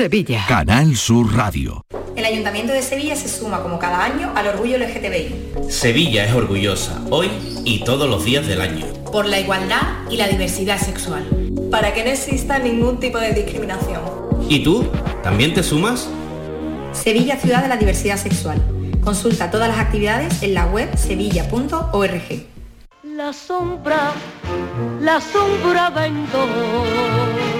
Sevilla. Canal Sur Radio. El Ayuntamiento de Sevilla se suma como cada año al orgullo LGTBI. Sevilla es orgullosa, hoy y todos los días del año. Por la igualdad y la diversidad sexual. Para que no exista ningún tipo de discriminación. ¿Y tú? ¿También te sumas? Sevilla Ciudad de la Diversidad Sexual. Consulta todas las actividades en la web sevilla.org. La sombra, la sombra vendó.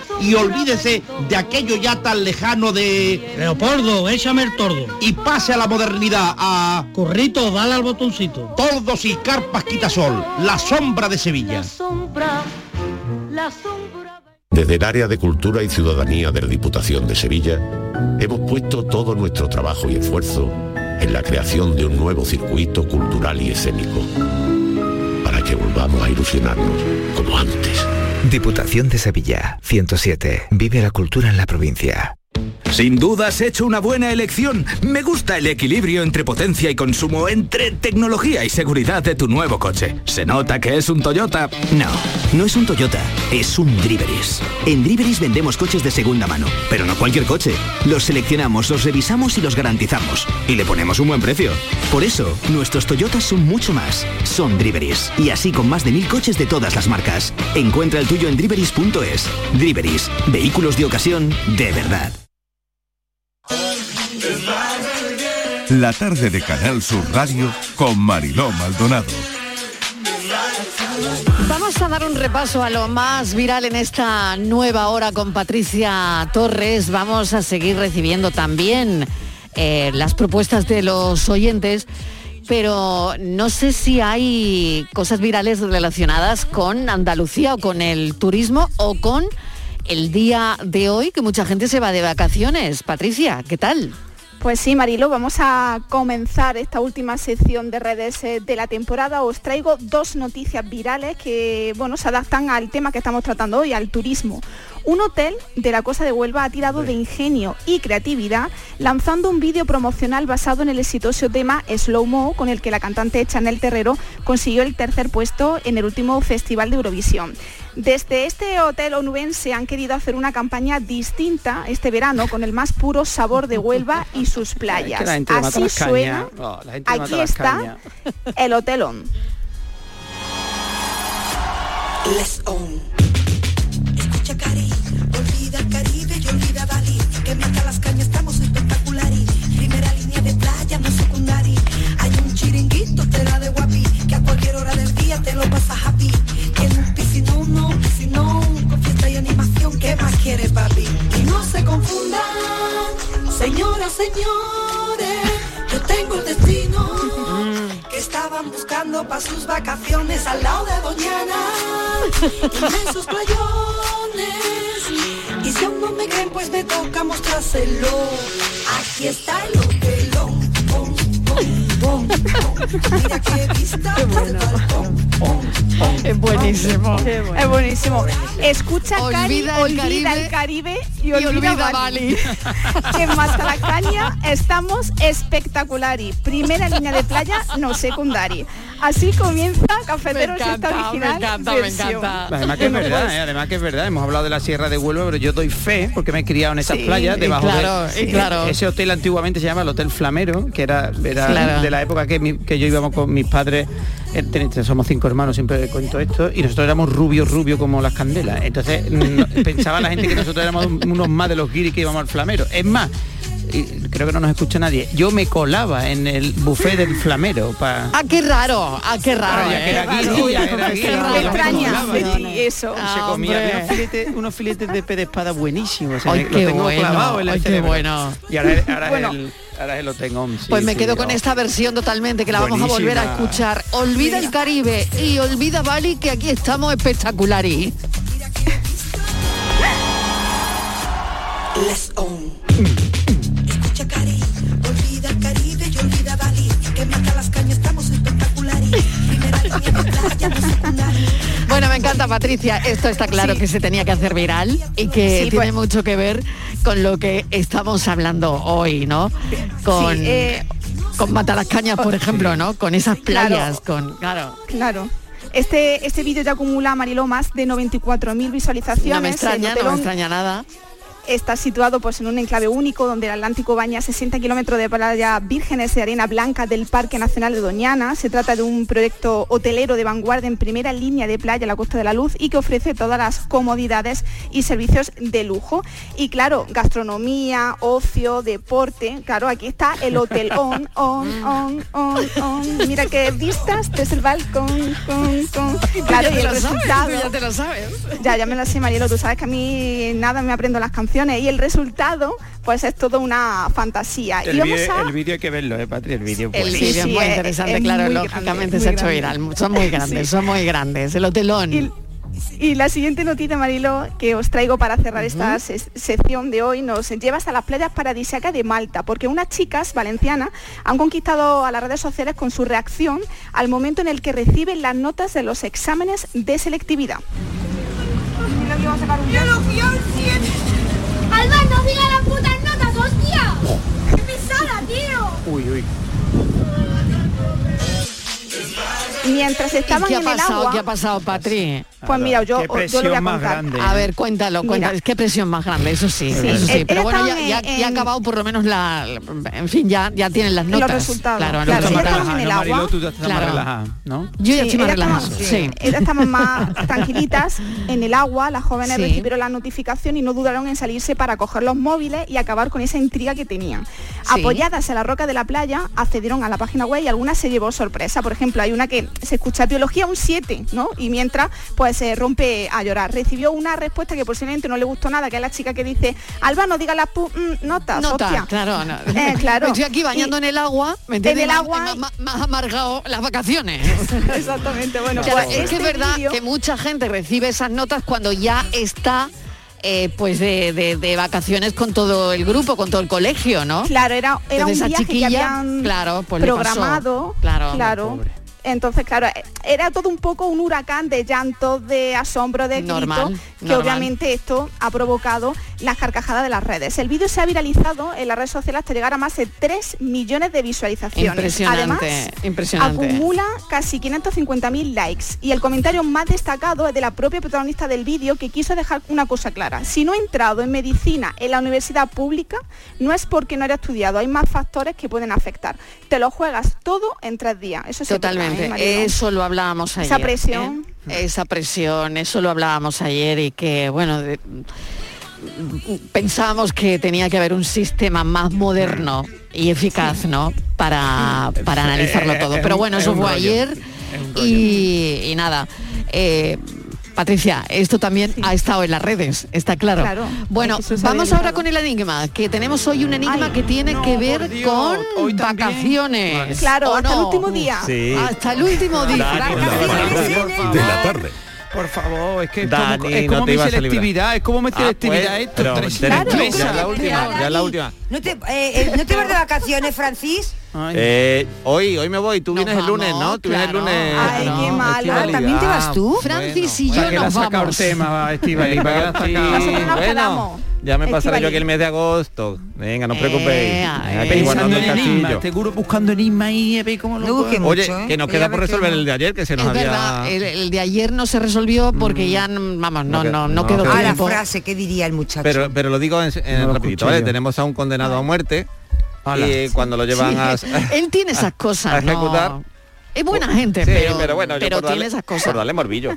y olvídese de aquello ya tan lejano de... Leopoldo, échame el tordo. Y pase a la modernidad, a... Corrito, dale al botoncito. Tordos y carpas quitasol, la sombra de Sevilla. La sombra, la sombra... Desde el área de Cultura y Ciudadanía de la Diputación de Sevilla, hemos puesto todo nuestro trabajo y esfuerzo en la creación de un nuevo circuito cultural y escénico, para que volvamos a ilusionarnos como antes. Diputación de Sevilla, 107. Vive la cultura en la provincia. Sin duda has hecho una buena elección. Me gusta el equilibrio entre potencia y consumo, entre tecnología y seguridad de tu nuevo coche. ¿Se nota que es un Toyota? No, no es un Toyota, es un Driveris. En Driveris vendemos coches de segunda mano, pero no cualquier coche. Los seleccionamos, los revisamos y los garantizamos. Y le ponemos un buen precio. Por eso, nuestros Toyotas son mucho más. Son Driveris. Y así con más de mil coches de todas las marcas. Encuentra el tuyo en driveris.es. Driveris, vehículos de ocasión de verdad. La tarde de Canal Sur Radio con Mariló Maldonado. Vamos a dar un repaso a lo más viral en esta nueva hora con Patricia Torres. Vamos a seguir recibiendo también eh, las propuestas de los oyentes, pero no sé si hay cosas virales relacionadas con Andalucía o con el turismo o con el día de hoy, que mucha gente se va de vacaciones. Patricia, ¿qué tal? Pues sí, Marilo, vamos a comenzar esta última sección de redes eh, de la temporada. Os traigo dos noticias virales que bueno, se adaptan al tema que estamos tratando hoy, al turismo. Un hotel de la Costa de Huelva ha tirado de ingenio y creatividad lanzando un vídeo promocional basado en el exitoso tema Slow Mo, con el que la cantante Chanel Terrero consiguió el tercer puesto en el último Festival de Eurovisión. Desde este hotel onubense han querido hacer una campaña distinta este verano con el más puro sabor de Huelva y sus playas. Así suena. Oh, Aquí está el Hotel On. Let's on. Escucha Cari, olvida Caribe y olvida Bali. Que mata las cañas, estamos espectaculares. Primera línea de playa, no secundaria. Hay un chiringuito, te da de guapi. Que a cualquier hora del día te lo pasas happy. Y ¿qué más quiere papi? Y no se confundan, señoras, señores. Yo tengo el destino que estaban buscando para sus vacaciones al lado de Doñana. Inmensos playones. Y si aún no me creen, pues me toca mostrárselo. Aquí está el hotelón. Mira qué vista desde el balcón. Es buenísimo. Es buenísimo. Escucha Cari, Olvida el olvida Caribe el Caribe y y olvida, olvida Bali. en Mastalacaña estamos espectaculares. Primera línea de playa, no secundaria. Así comienza Cafeteros Me encanta, esta original me encanta, me encanta. Además que es verdad, ¿eh? además que es verdad, hemos hablado de la Sierra de Huelva, pero yo doy fe porque me he criado en esas Sí, playas y debajo claro, de y claro. ese hotel antiguamente se llama el Hotel Flamero, que era, era Claro. de la época que, mi- que yo íbamos con mis padres, eh, somos cinco hermanos, siempre cuento esto, y nosotros éramos rubios, rubios como las candelas. Entonces pensaba la gente que nosotros éramos un- unos más de los guiris que íbamos al Flamero. Es más, creo que no nos escucha nadie, yo me colaba en el buffet del Flamero para... Ah, qué raro, ah, qué raro. Ah, ya que era guiri, ya era guiri, Qué raro. extraña. Eso. Se Ah, comía unos filetes, unos filetes de pez de espada buenísimos. Ay, lo qué tengo bueno, clavado en el ay, qué cerebro. bueno. Y ahora, es- ahora Bueno. es el, ahora es el Home, sí, Pues me sí, quedo con oh. esta versión totalmente que la vamos a volver a escuchar. Olvida el Caribe y olvida Bali que aquí estamos espectaculares. Let's on. bueno, me encanta Patricia. Esto está claro que se tenía que hacer viral y que tiene pues. mucho que ver con lo que estamos hablando hoy, ¿no? Con, sí, eh, con Matalascañas, por ejemplo, ¿no? Con esas playas, claro, con. Claro. Claro. Este, este vídeo ya acumula, Mariló, más de 94.000 visualizaciones. No me extraña, no me extraña nada. Está situado pues, en un enclave único donde el Atlántico baña 60 kilómetros de playa vírgenes de arena blanca del Parque Nacional de Doñana. Se trata de un proyecto hotelero de vanguardia en primera línea de playa a la Costa de la Luz y que ofrece todas las comodidades y servicios de lujo. Y claro, gastronomía, ocio, deporte. Claro, aquí está el hotel on, on, on, on, on. Mira qué vistas desde el balcón, con, con. Claro, ya y el sabes, resultado. ya te lo sabes. Ya, ya me lo sé, Marielo, tú sabes que a mí nada me aprendo las canciones y el resultado pues es todo una fantasía. y El vamos vídeo, a... el vídeo hay que verlo, ¿eh, Patri? El vídeo. El vídeo es sí, muy es- interesante, es claro, muy lógicamente grande, se ha hecho viral. Son muy grandes, son muy grandes. El hotelón. Y la siguiente noticia, Marilo, que os traigo para cerrar esta se- sección de hoy, nos lleva hasta las playas paradisíacas de Malta, porque unas chicas valencianas han conquistado a las redes sociales con su reacción al momento en el que reciben las notas de los exámenes de selectividad. ¡Alba, no diga las putas notas, hostia! ¡Qué pesada, tío! Uy, uy. Mientras ¿Y estaban qué ha en el pasado? agua... ¿Qué ha pasado, Patri? Pues mira, yo, Qué yo lo voy a contar. grande. A ver, cuéntalo, cuéntalo. Mira. Qué presión más grande, eso sí, Sí, eso sí. Pero bueno, ya, estaba ya, en- ya ha acabado por lo menos la, en fin, ya, ya tienen las Los notas. resultados, Claro, claro. los Sí, resultados. en el agua. tú ya estás Claro. más relajada, ¿no? Yo ya estoy más relajada. Sí. Estamos más tranquilitas en el agua, las jóvenes Sí. recibieron la notificación y no dudaron en salirse para coger los móviles y acabar con esa intriga que tenían. Apoyadas en la roca de la playa, accedieron a la página web y algunas se llevó sorpresa. Por ejemplo, hay una que se escucha biología un 7, ¿no? Y mientras, pues se rompe a llorar. Recibió una respuesta que posiblemente no le gustó nada, que es la chica que dice, Alba, no diga las mm, notas, Nota, hostia". claro, no. Eh, claro. Estoy aquí bañando Y- en el agua, ¿me? En el agua- ha amargado las vacaciones. Exactamente, bueno, Claro, pues es que es este verdad que mucha gente recibe esas notas cuando ya está eh, pues de, de- de vacaciones con todo el grupo, con todo el colegio, ¿no? Claro, era, era Entonces, un viaje que habían claro, pues le pasó. programado. Claro. claro. Entonces, claro, eh, era todo un poco un huracán de llantos, de asombro, de gritos, Normal, que normal. obviamente esto ha provocado las carcajadas de las redes. El vídeo se ha viralizado en las redes sociales hasta llegar a más de 3 millones de visualizaciones. Impresionante, Además, impresionante. acumula casi 550.000 likes y el comentario más destacado es de la propia protagonista del vídeo que quiso dejar una cosa clara. Si no he entrado en medicina en la universidad pública, no es porque no haya estudiado, hay más factores que pueden afectar. Te lo juegas todo en tres días. Eso sí ¿eh, eso lo hablábamos ayer. Esa presión. ¿eh? Esa presión, eso lo hablábamos ayer y que, bueno, de- pensábamos que tenía que haber un sistema más moderno y eficaz, ¿no? Para, para analizarlo Eh, todo. Pero bueno, es eso fue ayer y, y nada. eh, Patricia, esto también ha estado en las redes, está claro. Claro, bueno, vamos ahora con el enigma, que tenemos hoy un enigma Ay, que tiene no, que ver Dios, con vacaciones. Claro, ¿o hasta el último día. Sí. Hasta el último día. De la tarde. Por favor, es que es Dani, como, es no como te mi selectividad, es como mi Ah, selectividad pues, esto. pero tres Claro. tres, ya es la Claro. última, ya es la última. ¿No te, eh, eh, ¿no te vas de vacaciones, Francis? Eh, hoy, hoy me voy, tú Nos vienes el lunes, vamos, ¿no? Tú vienes el claro. lunes. Ay, No, qué malo. ¿También te vas tú? Francis y ¿Para yo nos el vamos. tema, Estivali? ¿Para qué le has Sí, sacado? Nosotros nos bueno, quedamos. Ya me pasaré Estivali. yo aquí el mes de agosto. Venga, no os preocupéis. Eh, eh, Pensando en el enigma, seguro buscando enigma y a ver cómo lo Oye, mucho, ¿eh? que nos queda por resolver no. el de ayer, que se nos Es había... el, el de ayer no se resolvió porque ya, mm, vamos, no, No no, que- quedó Ah, la frase, ¿qué diría el muchacho? Pero, pero lo digo en, en No lo rapidito. Tenemos a un condenado a muerte y cuando lo llevan a, Él tiene esas cosas, a ejecutar. Es buena gente, Sí, pero, bueno, yo pero por darle- tiene esas cosas. Por darle morbillo.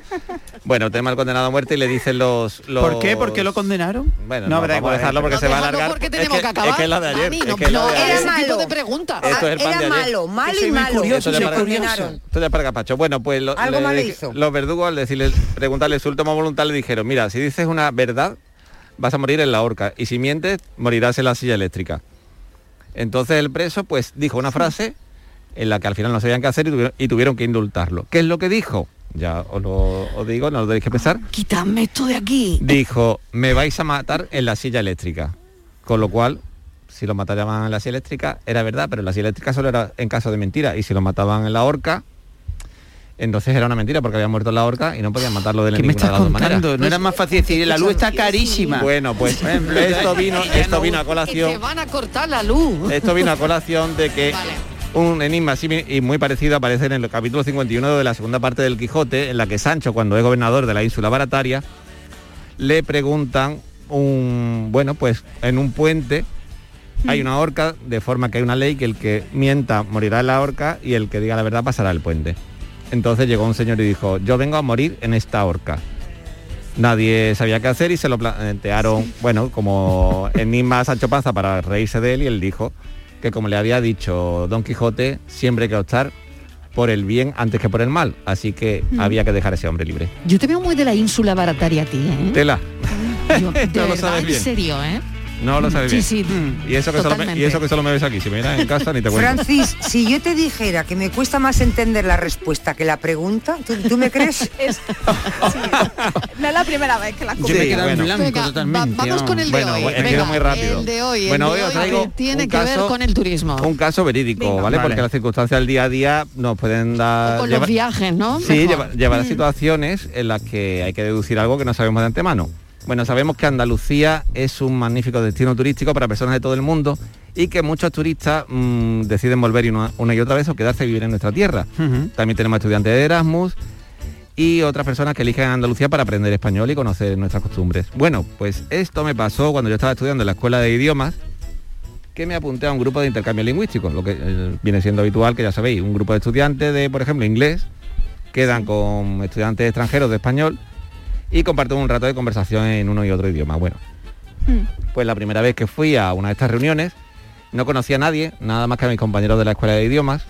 Bueno, tenemos al condenado a muerte y le dicen los... los... ¿Por qué? ¿Por qué lo condenaron? Bueno, No, no, pero vamos a dejarlo porque No, se va a alargar. porque Es tenemos que- que acabar. Es que es la de ayer. Es no, que es la no, era tipo malo. de preguntas. Esto es el pan era de ayer. malo, malo y malo. curioso, Esto para- curioso. condenaron. Esto ya para capacho. Bueno, pues lo- Algo le hizo. los verdugos al decirle, preguntarle su última voluntad le dijeron, mira, si dices una verdad, vas a morir en la horca. Y si mientes, morirás en la silla eléctrica. Entonces el preso pues dijo una frase en la que al final no sabían qué hacer y tuvieron, y tuvieron que indultarlo. ¿Qué es lo que dijo? Ya os lo os digo, no lo tenéis que pensar. Quítame esto de aquí. Dijo, me vais a matar en la silla eléctrica. Con lo cual, si lo mataban en la silla eléctrica, era verdad, pero en la silla eléctrica solo era en caso de mentira. Y si lo mataban en la horca, Entonces era una mentira porque había muerto en la horca y no podían matarlo de ¿Qué me ninguna estás de las dos maneras. contando? No era más fácil decir, la luz está carísima. Bueno, pues esto vino, esto no- vino a Que colación. van a cortar la luz. Esto vino a colación de que un enigma así y muy parecido aparece en el capítulo 51 de la segunda parte del Quijote, en la que Sancho, cuando es gobernador de la ínsula barataria, le preguntan un bueno, pues en un puente hay una horca, de forma que hay una ley que el que mienta morirá en la horca y el que diga la verdad pasará el puente. Entonces llegó un señor y dijo, yo vengo a morir en esta horca. Nadie sabía qué hacer y se lo plantearon, bueno, como enigma a Sancho Panza para reírse de él y él dijo que como le había dicho Don Quijote, siempre hay que optar por el bien antes que por el mal. Así que Mm. había que dejar a ese hombre libre. Yo te veo muy de la ínsula barataria a ti, ¿eh? Tela. Yo, de No lo verdad, sabes en serio, ¿eh? No lo sabes Sí, bien. sí, y, eso que solo me, totalmente. y eso que solo me ves aquí. Si me miras en casa ni te cuento. Francis, si yo te dijera que me cuesta más entender la respuesta que la pregunta, ¿tú, tú me crees? Es- sí, no es la primera vez que la Yo me he quedado en blanco Venga, va- totalmente. vamos con el de Bueno, hoy. Venga, era muy rápido. El de hoy, Bueno, el de os hoy traigo que tiene que ver caso- con el turismo. Un caso verídico. ¿vale? Vale. Porque las circunstancias del día a día nos pueden dar... con llevar- los viajes, ¿no? Sí, llevar a Mm. situaciones en las que hay que deducir algo que no sabemos de antemano. Bueno, sabemos que Andalucía es un magnífico destino turístico para personas de todo el mundo y que muchos turistas mm, deciden volver una y otra vez o quedarse a vivir en nuestra tierra. También tenemos estudiantes de Erasmus y otras personas que eligen Andalucía para aprender español y conocer nuestras costumbres. Bueno, pues esto me pasó cuando yo estaba estudiando en la escuela de idiomas que me apunté a un grupo de intercambio lingüístico, lo que eh, viene siendo habitual, que ya sabéis, un grupo de estudiantes de, por ejemplo, inglés, quedan con estudiantes extranjeros de español y comparten un rato de conversación en uno y otro idioma. Bueno, pues la primera vez que fui a una de estas reuniones no conocía a nadie, nada más que a mis compañeros de la escuela de idiomas,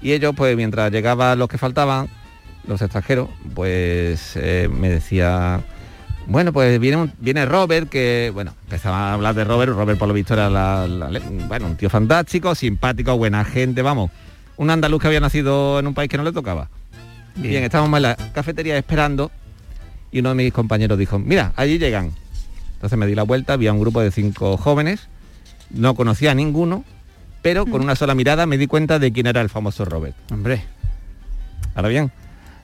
y ellos, pues mientras llegaban los que faltaban, los extranjeros, pues eh, me decía, bueno, pues viene, un- viene Robert, que, bueno, empezaba a hablar de Robert, Robert por lo visto era la- la- bueno, un tío fantástico, simpático, buena gente, vamos, un andaluz que había nacido en un país que no le tocaba. Bien, estábamos en la cafetería esperando y uno de mis compañeros dijo, mira, allí llegan. Entonces me di la vuelta, había un grupo de cinco jóvenes, no conocía a ninguno, pero con una sola mirada me di cuenta de quién era el famoso Robert. Hombre. Ahora bien,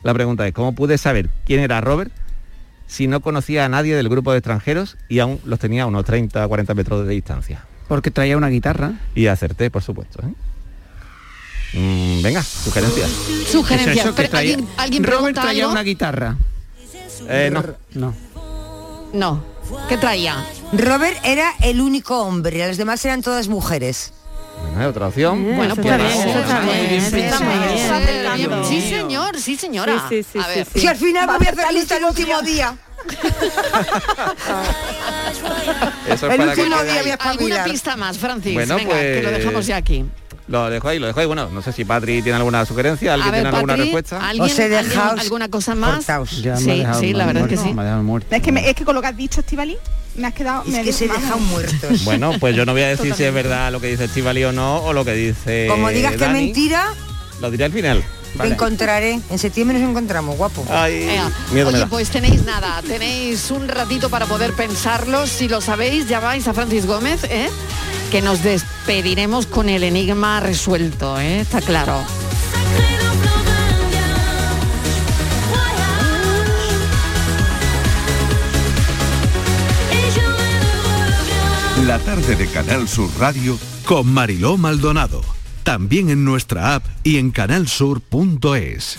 la pregunta es, ¿cómo pude saber quién era Robert si no conocía a nadie del grupo de extranjeros y aún los tenía a unos 30 40 metros de distancia? Porque traía una guitarra. Y acerté, por supuesto. ¿eh? Mm, venga, sugerencias. Sugerencias. Traía- ¿Alguien, alguien Robert traía algo? una guitarra. Eh, no. No. No. ¿Qué traía? Robert era el único hombre, las demás eran todas mujeres. Bueno, hay otra opción. Bueno, eso pues está bien, eso está muy bien, bien eso está pensado. muy bien. Sí, Sí, señor, sí, señora. Sí, sí, sí, A ver. Si al final voy a hacer lista el último día. Eso es El para último día voy a ¿Alguna pista más, Francis? Bueno, Venga, que lo pues- dejamos ya aquí. Lo dejo ahí, lo dejo ahí. Bueno, no sé si Patri tiene alguna sugerencia, alguien ver, tiene alguna respuesta. ¿alguien, Os he alguien- dejado alguna cosa más? Ya Sí, dejado sí, la verdad es que sí. Me ha dejado muerto. Es que, me- es que con lo que has dicho, Estivali, me has quedado... Es me- que se vamos. dejan muertos. Bueno, pues yo no voy a decir si es verdad lo que dice Estivali o no, o lo que dice Como digas que es Dani. mentira, Lo diré al final. te encontraré. En septiembre nos encontramos, guapo. Ay, miedo me Oye, da. pues tenéis nada, tenéis un ratito para poder pensarlo. Si lo sabéis, llamáis a Francis Gómez, ¿eh? Que nos despediremos con el enigma resuelto, ¿eh? está claro. La tarde de Canal Sur Radio Con Mariló Maldonado. También en nuestra app y en canalsur.es.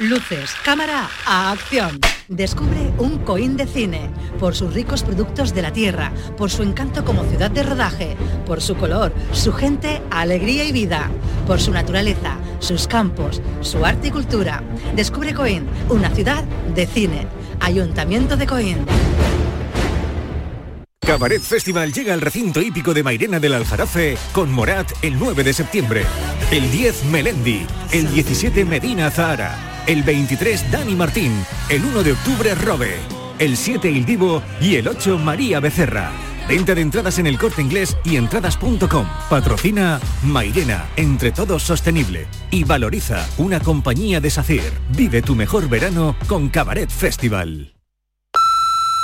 Luces, cámara, a acción. Descubre un Coín de cine por sus ricos productos de la tierra, por su encanto como ciudad de rodaje, por su color, su gente, alegría y vida, por su naturaleza, sus campos, su arte y cultura. Descubre Coín, una ciudad de cine. Ayuntamiento de Coín. Cabaret Festival llega al recinto hípico de Mairena del Aljarafe con Morat el 9 de septiembre. El 10 Melendi, el 17 Medina Zahara, El 23 Dani Martín. El 1 de octubre Robe. El 7 Il Divo y el 8 María Becerra. Venta de entradas en el corte inglés y entradas.com. Patrocina Mairena, entre todos sostenible. Y valoriza una compañía de SACIR. Vive tu mejor verano con Cabaret Festival.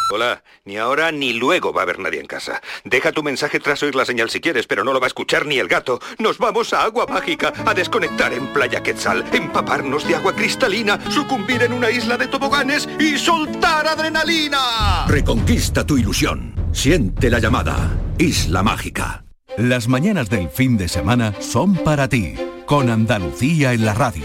Hola, ni ahora ni luego va a haber nadie en casa. Deja tu mensaje tras oír la señal si quieres, pero no lo va a escuchar ni el gato. Nos vamos a Agua Mágica, a desconectar en Playa Quetzal, empaparnos de agua cristalina, sucumbir en una isla de toboganes y soltar adrenalina. Reconquista tu ilusión. Siente la llamada. Isla Mágica. Las mañanas del fin de semana son para ti, con Andalucía en la radio,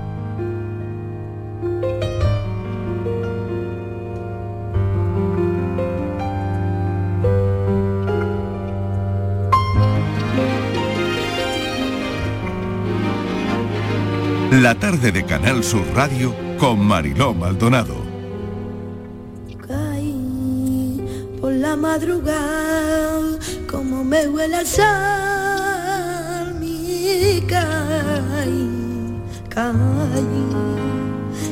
La tarde de Canal Sur Radio con Mariló Maldonado. Caí por la madrugada, como me huele a sal, mi caí, caí.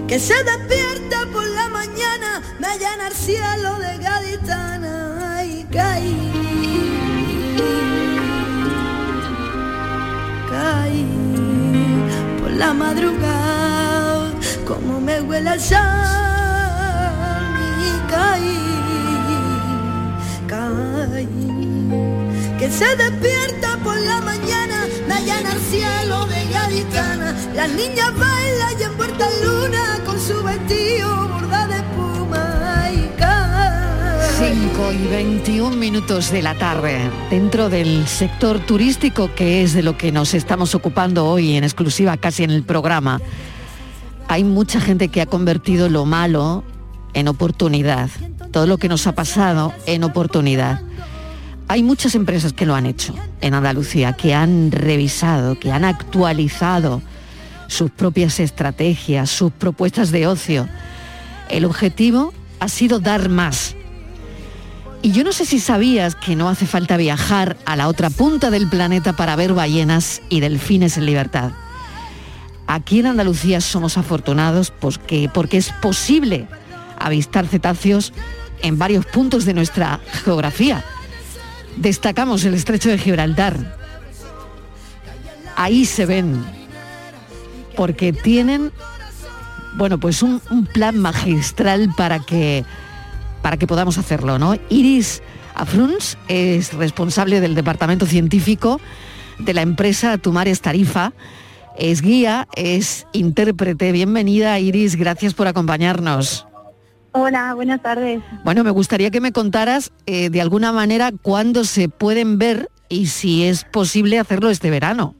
Que se despierta por la mañana, me llena el cielo de gaditana, y caí. Caí la madrugada, como me huele a sal, y caí, caí. Que se despierta por la mañana, me llena el cielo de gaditana. Las niñas bailan y en luna con su vestido 5 y 21 minutos de la tarde, dentro del sector turístico, que es de lo que nos estamos ocupando hoy en exclusiva casi en el programa, hay mucha gente que ha convertido lo malo en oportunidad, todo lo que nos ha pasado en oportunidad. Hay muchas empresas que lo han hecho en Andalucía, que han revisado, que han actualizado sus propias estrategias, sus propuestas de ocio. El objetivo ha sido dar más, y yo no sé si sabías que no hace falta viajar a la otra punta del planeta para ver ballenas y delfines en libertad. Aquí en Andalucía somos afortunados porque, porque es posible avistar cetáceos en varios puntos de nuestra geografía. Destacamos el estrecho de Gibraltar. Ahí se ven, porque tienen, bueno, pues un, un plan magistral para que para que podamos hacerlo, ¿no? Iris Afruns es responsable del departamento científico de la empresa Tumares Tarifa, es guía, es intérprete. Bienvenida Iris, gracias por acompañarnos. Hola, buenas tardes. Bueno, me gustaría que me contaras eh, de alguna manera cuándo se pueden ver y si es posible hacerlo este verano.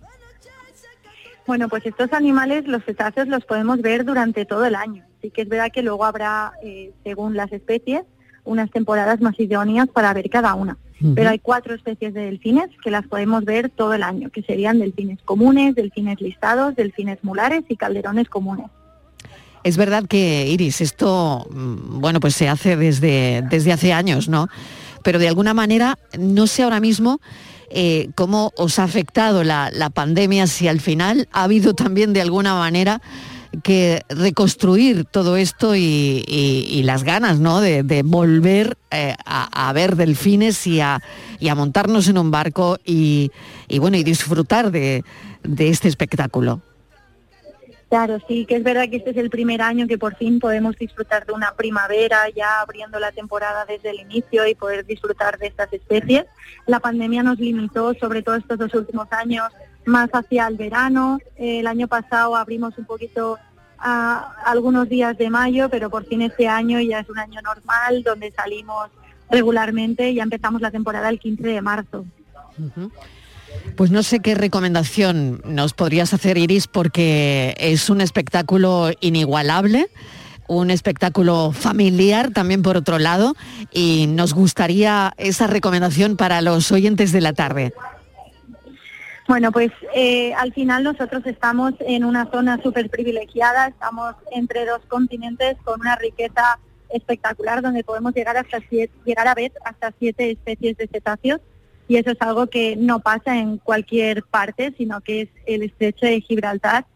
Bueno, pues estos animales, los cetáceos, los podemos ver durante todo el año. Sí que es verdad que luego habrá, eh, según las especies, unas temporadas más idóneas para ver cada una. Pero hay cuatro especies de delfines que las podemos ver todo el año, que serían delfines comunes, delfines listados, delfines mulares y calderones comunes. Es verdad que, Iris, esto, mm, bueno, pues se hace desde, desde hace años, ¿no? Pero de alguna manera, no sé ahora mismo eh, cómo os ha afectado la, la pandemia, si al final ha habido también de alguna manera que reconstruir todo esto y, las ganas, ¿no? De, volver eh, a, a ver delfines y a, y a montarnos en un barco y, bueno, y disfrutar de este espectáculo. Claro, sí, que es verdad que este es el primer año que por fin podemos disfrutar de una primavera, ya abriendo la temporada desde el inicio y poder disfrutar de estas especies. La pandemia nos limitó, sobre todo estos dos últimos años, más hacia el verano. El año pasado abrimos un poquito algunos días de mayo, pero por fin este año ya es un año normal, donde salimos regularmente. Ya empezamos la temporada el 15 de marzo. Pues no sé qué recomendación nos podrías hacer, Iris, porque es un espectáculo inigualable, un espectáculo familiar también por otro lado, y nos gustaría esa recomendación para los oyentes de la tarde. Bueno, pues eh, al final nosotros estamos en una zona súper privilegiada, estamos entre dos continentes con una riqueza espectacular donde podemos llegar hasta llegar a ver hasta siete especies de cetáceos y eso es algo que no pasa en cualquier parte, sino que es el estrecho de Gibraltar.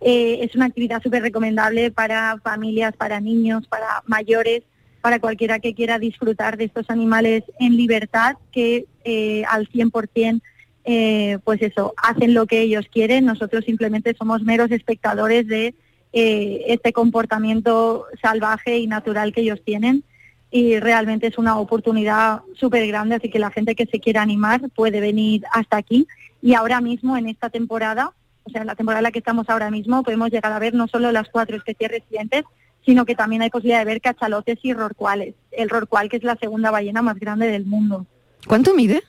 Eh, es una actividad súper recomendable para familias, para niños, para mayores, para cualquiera que quiera disfrutar de estos animales en libertad, que eh, al 100% eh, pues eso, hacen lo que ellos quieren. Nosotros simplemente somos meros espectadores de eh, este comportamiento salvaje y natural que ellos tienen. Y realmente es una oportunidad súper grande, así que la gente que se quiera animar puede venir hasta aquí. Y ahora mismo, en esta temporada, o sea, en la temporada en la que estamos ahora mismo, podemos llegar a ver no solo las cuatro especies residentes, sino que también hay posibilidad de ver cachalotes y rorcuales. El rorcual, que es la segunda ballena más grande del mundo. ¿Cuánto mide?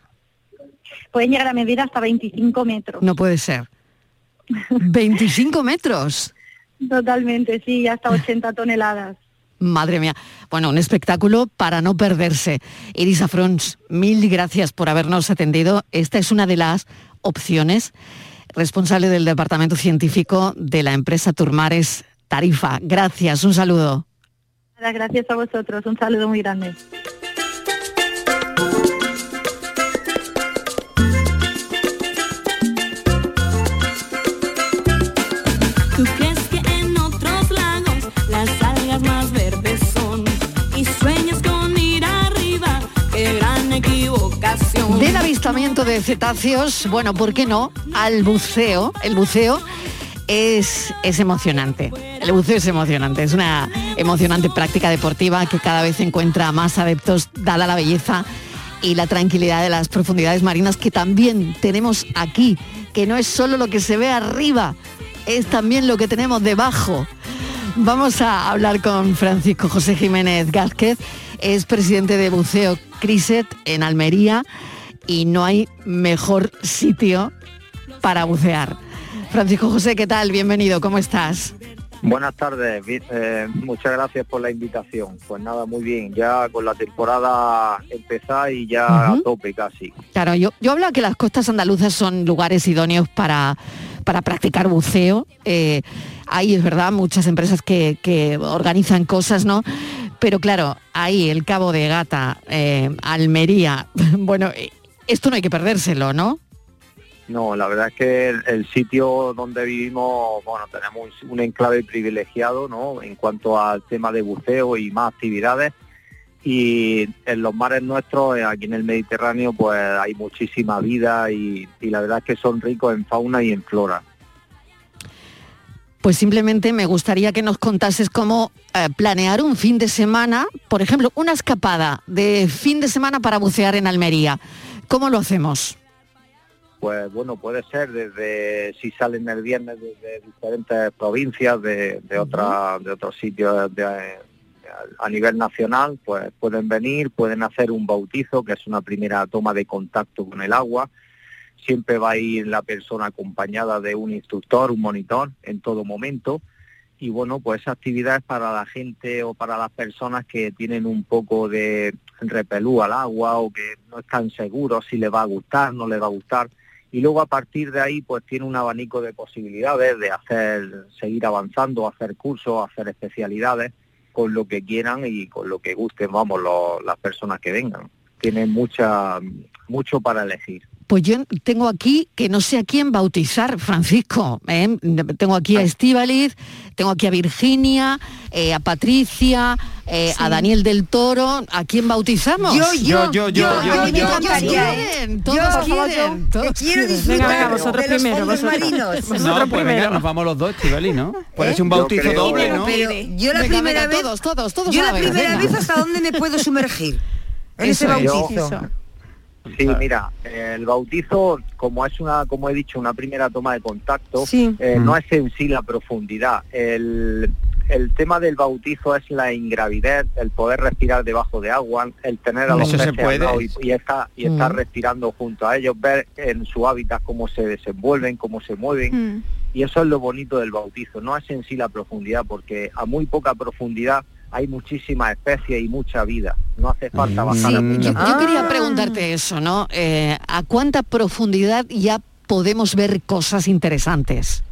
Pueden llegar a medir hasta 25 metros. No puede ser. 25 metros. Totalmente, sí, hasta 80 toneladas. Madre mía. Bueno, un espectáculo para no perderse. Irisa Frons, mil gracias por habernos atendido. Esta es una de las opciones responsable del Departamento Científico de la empresa Turmares Tarifa. Gracias, un saludo. Gracias a vosotros, un saludo muy grande. Del avistamiento de cetáceos, bueno, ¿por qué no? Al buceo. El buceo es, es emocionante. El buceo es emocionante. Es una emocionante práctica deportiva que cada vez encuentra más adeptos, dada la belleza y la tranquilidad de las profundidades marinas que también tenemos aquí, que no es solo lo que se ve arriba, es también lo que tenemos debajo. Vamos a hablar con Francisco José Jiménez Gázquez, es presidente de Buceo Criset en Almería y no hay mejor sitio para bucear. Francisco José, ¿qué tal? Bienvenido, ¿cómo estás? Buenas tardes, eh, muchas gracias por la invitación. Pues nada, muy bien, ya con la temporada empezada y ya a tope casi. Claro, yo, yo hablo que las costas andaluzas son lugares idóneos para, para practicar buceo. Eh, hay, es verdad, muchas empresas que, que organizan cosas, ¿no? Pero claro, ahí el Cabo de Gata, eh, Almería, bueno, esto no hay que perdérselo, ¿no? No, la verdad es que el, el sitio donde vivimos, bueno, tenemos un, un enclave privilegiado, ¿no? En cuanto al tema de buceo y más actividades. Y en los mares nuestros, eh, aquí en el Mediterráneo, pues hay muchísima vida y, y la verdad es que son ricos en fauna y en flora. Pues simplemente me gustaría que nos contases cómo eh, planear un fin de semana, por ejemplo, una escapada de fin de semana para bucear en Almería. ¿Cómo lo hacemos? Pues bueno, puede ser desde si salen el viernes desde diferentes provincias, de, de, otra- de otros sitios de- a nivel nacional, pues pueden venir, pueden hacer un bautizo, que es una primera toma de contacto con el agua. Siempre va a ir la persona acompañada de un instructor, un monitor en todo momento. Y bueno, pues esa actividad es para la gente o para las personas que tienen un poco de repelú al agua o que no están seguros si les va a gustar, no les va a gustar. Y luego a partir de ahí pues tiene un abanico de posibilidades de hacer seguir avanzando hacer cursos hacer especialidades con lo que quieran y con lo que gusten vamos lo- las personas que vengan. Tienen mucha mucho para elegir Pues yo tengo aquí que no sé a quién bautizar, Francisco. ¿eh? Tengo aquí a Estíbaliz, tengo aquí a Virginia, eh, a Patricia, eh, a Daniel del Toro. ¿A quién bautizamos? Yo, yo, Yo, yo, yo, yo, yo, Todos yo, yo. quieren, todos Yo, quieren. yo, todos que quiero disfrutar Venga, venga, vosotros de los primero, vosotros. marinos. No, pues venga, nos vamos los dos, Estivali, ¿no? Puede ser un Yo bautizo creo- doble, ¿no? pero yo la Venga, primera venga, vez, todos, todos, todos yo la primera vez hasta dónde me puedo sumergir en ese Yo- bautizo. Sí, mira, el bautizo, como es una, como he dicho, una primera toma de contacto, Sí. eh, Mm. no es en sí la profundidad. El, el tema del bautizo es la ingravidez, el poder respirar debajo de agua, el tener a los peces y, y estar, y estar Mm. respirando junto a ellos, ver en su hábitat cómo se desenvuelven, cómo se mueven. Mm. Y eso es lo bonito del bautizo, no es en sí la profundidad, porque a muy poca profundidad hay muchísimas especies y mucha vida. No hace falta bajar a Sí, yo, yo quería preguntarte eso, ¿no? Eh, ¿A cuánta profundidad ya podemos ver cosas interesantes?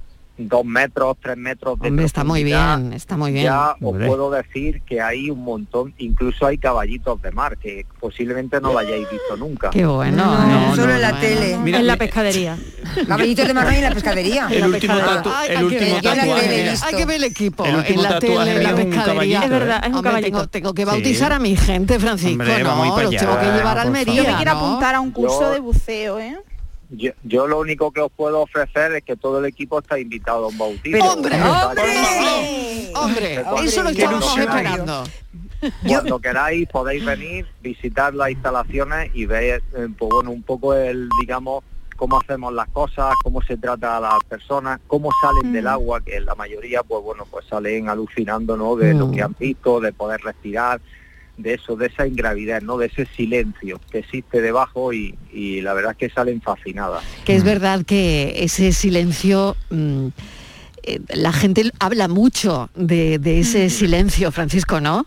Dos metros, tres metros de Hombre, está muy bien, está muy bien. Ya os puedo decir que hay un montón, incluso hay caballitos de mar que posiblemente no lo hayáis visto nunca. Qué bueno. No, solo en la tele. Mira, en la pescadería. Caballitos de mar no hay en la pescadería. El último, tatu- Ay, el hay que último ver, tatuaje. Hay que el equipo. El último en la tatuaje tele, en la pescadería. Es verdad, es un Hombre, caballito. tengo, tengo que bautizar a mi gente, Francisco, ¿no? Los tengo que llevar a Almería, Yo me quiero apuntar a un curso de buceo, ¿eh? Yo, yo lo único que os puedo ofrecer es que todo el equipo está invitado a un bautizo. ¡Hombre! ¡Hombre! Hombre, eso lo ilusión. esperando. Cuando queráis podéis venir, visitar las instalaciones y ver, eh, pues bueno, un poco el, digamos, cómo hacemos las cosas, cómo se trata a las personas, cómo salen del agua, que la mayoría, pues bueno, pues salen alucinando, ¿no? De lo que han visto, de poder respirar, de eso, de esa ingravidez, ¿no? De ese silencio que existe debajo y, y la verdad es que salen fascinadas. Que es verdad que ese silencio... mm, eh, la gente habla mucho de, de ese silencio, Francisco, ¿no?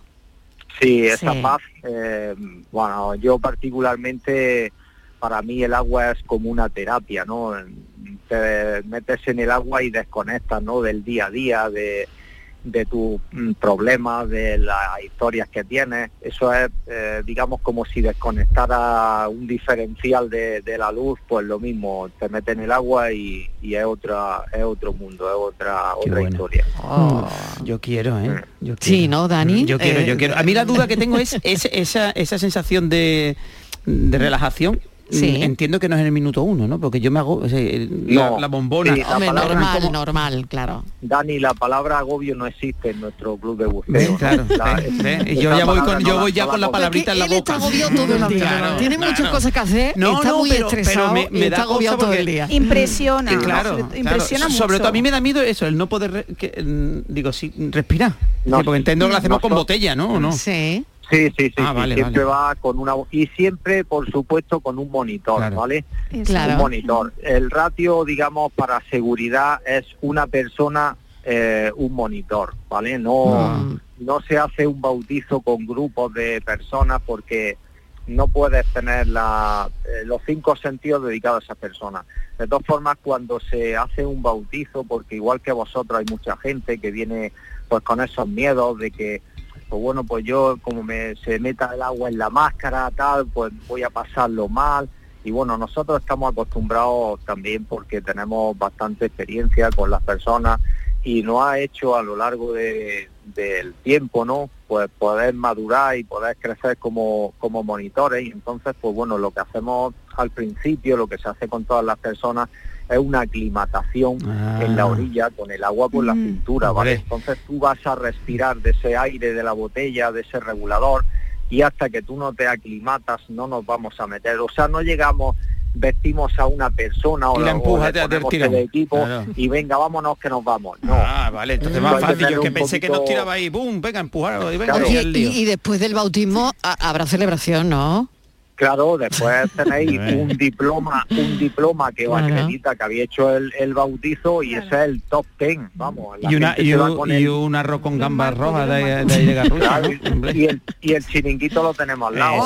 Sí, esa Sí. paz, eh, bueno, yo particularmente, para mí el agua es como una terapia, ¿no? Te metes en el agua y desconectas, ¿no? Del día a día, de, de tus mm, problemas, de las historias que tienes. Eso es, eh, digamos, como si desconectara un diferencial de, de la luz, pues lo mismo, te metes en el agua y, y es otra, es otro mundo, es otra, otra bueno. historia. Mm, Yo quiero, ¿eh? Yo Sí, quiero. ¿no, Dani? Yo quiero, Eh, yo quiero. A mí la duda que tengo es, es esa, esa sensación de, de relajación. Sí. Entiendo que no es en el minuto uno, ¿no? Porque yo me hago o sea, el- la, No. la bombona. Sí, la Hombre, palabra normal, como- normal, claro. Dani, la palabra agobio no existe en nuestro club de buceo. ¿no? Claro, La- yo ya voy con, no yo voy ya no con la la palabrita en la él está boca. agobiado todo el día. Claro, Tiene muchas claro. cosas que hacer, No, está no, muy pero- estresado pero me- me y da está agobiado todo el día. Impresiona. Claro, sobre- claro. impresiona Sobre mucho. todo a mí me da miedo eso, el no poder, mm, digo, sí, respirar. No, Sí, porque entiendo que lo hacemos con botella, ¿no? ¿O no? Sí. Sí, sí, sí, Ah, sí, vale, siempre vale. va con una y siempre, por supuesto, con un monitor, Claro. ¿vale? Claro. Un monitor. El ratio, digamos, para seguridad es una persona, eh, un monitor, ¿vale? No, no se hace un bautizo con grupos de personas porque no puedes tener la- eh, los cinco sentidos dedicados a esa persona. De todas formas, cuando se hace un bautizo, porque igual que vosotros hay mucha gente que viene pues con esos miedos de que pues bueno, pues yo como me se meta el agua en la máscara, tal, pues voy a pasarlo mal. Y bueno, nosotros estamos acostumbrados también porque tenemos bastante experiencia con las personas y nos ha hecho a lo largo de- del tiempo, ¿no? Pues poder madurar y poder crecer como, como monitores. Y entonces, pues bueno, lo que hacemos al principio, lo que se hace con todas las personas, es una aclimatación en la orilla con el agua por la cintura, ¿vale? Entonces tú vas a respirar de ese aire de la botella, de ese regulador, y hasta que tú no te aclimatas no nos vamos a meter. O sea, no llegamos, vestimos a una persona o, Y la o le ponemos el equipo Claro. y venga, vámonos que nos vamos. No. Ah, vale, entonces Eso más fácil. Yo que pensé que nos tiraba ahí, ¡pum! Venga, empujar, y venga, Claro. y Oye, el y, lío. y después del bautismo ha- habrá celebración, ¿no? Claro, después tenéis un diploma, un diploma que os Claro. acredita que había hecho el, el bautizo y ese es el top ten, vamos. la Y, una, y, un, con y el- un arroz con gambas rojas de, ahí- de de Garrucha, Claro, ¿no? Hombre. y, el, y el chiringuito lo tenemos al lado.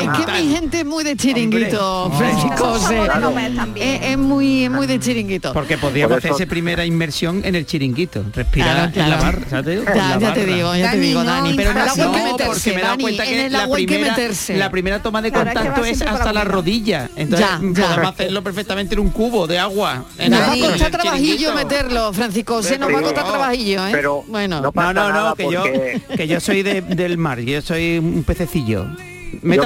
Es que mi gente es muy de chiringuito, Hombre. Claro. Es, es muy, es muy de chiringuito. Porque podríamos hacer esa primera inmersión en el chiringuito, respirar en la barra. ¿sabes? Te digo? Ya, te digo, ya te digo, Dani. Pero en el al agua hay que no, porque me he dado cuenta en que la primera. La primera toma de Claro, es que contacto es hasta la la rodilla. Entonces Ya, ya. podemos hacerlo perfectamente en un cubo de agua. En Nos va a costar trabajillo meterlo, Francisco. Se nos va a costar trabajillo, ¿eh? Pero bueno. no pasa No, no, que porque- yo, que yo soy de- del mar, yo soy un pececillo. Me he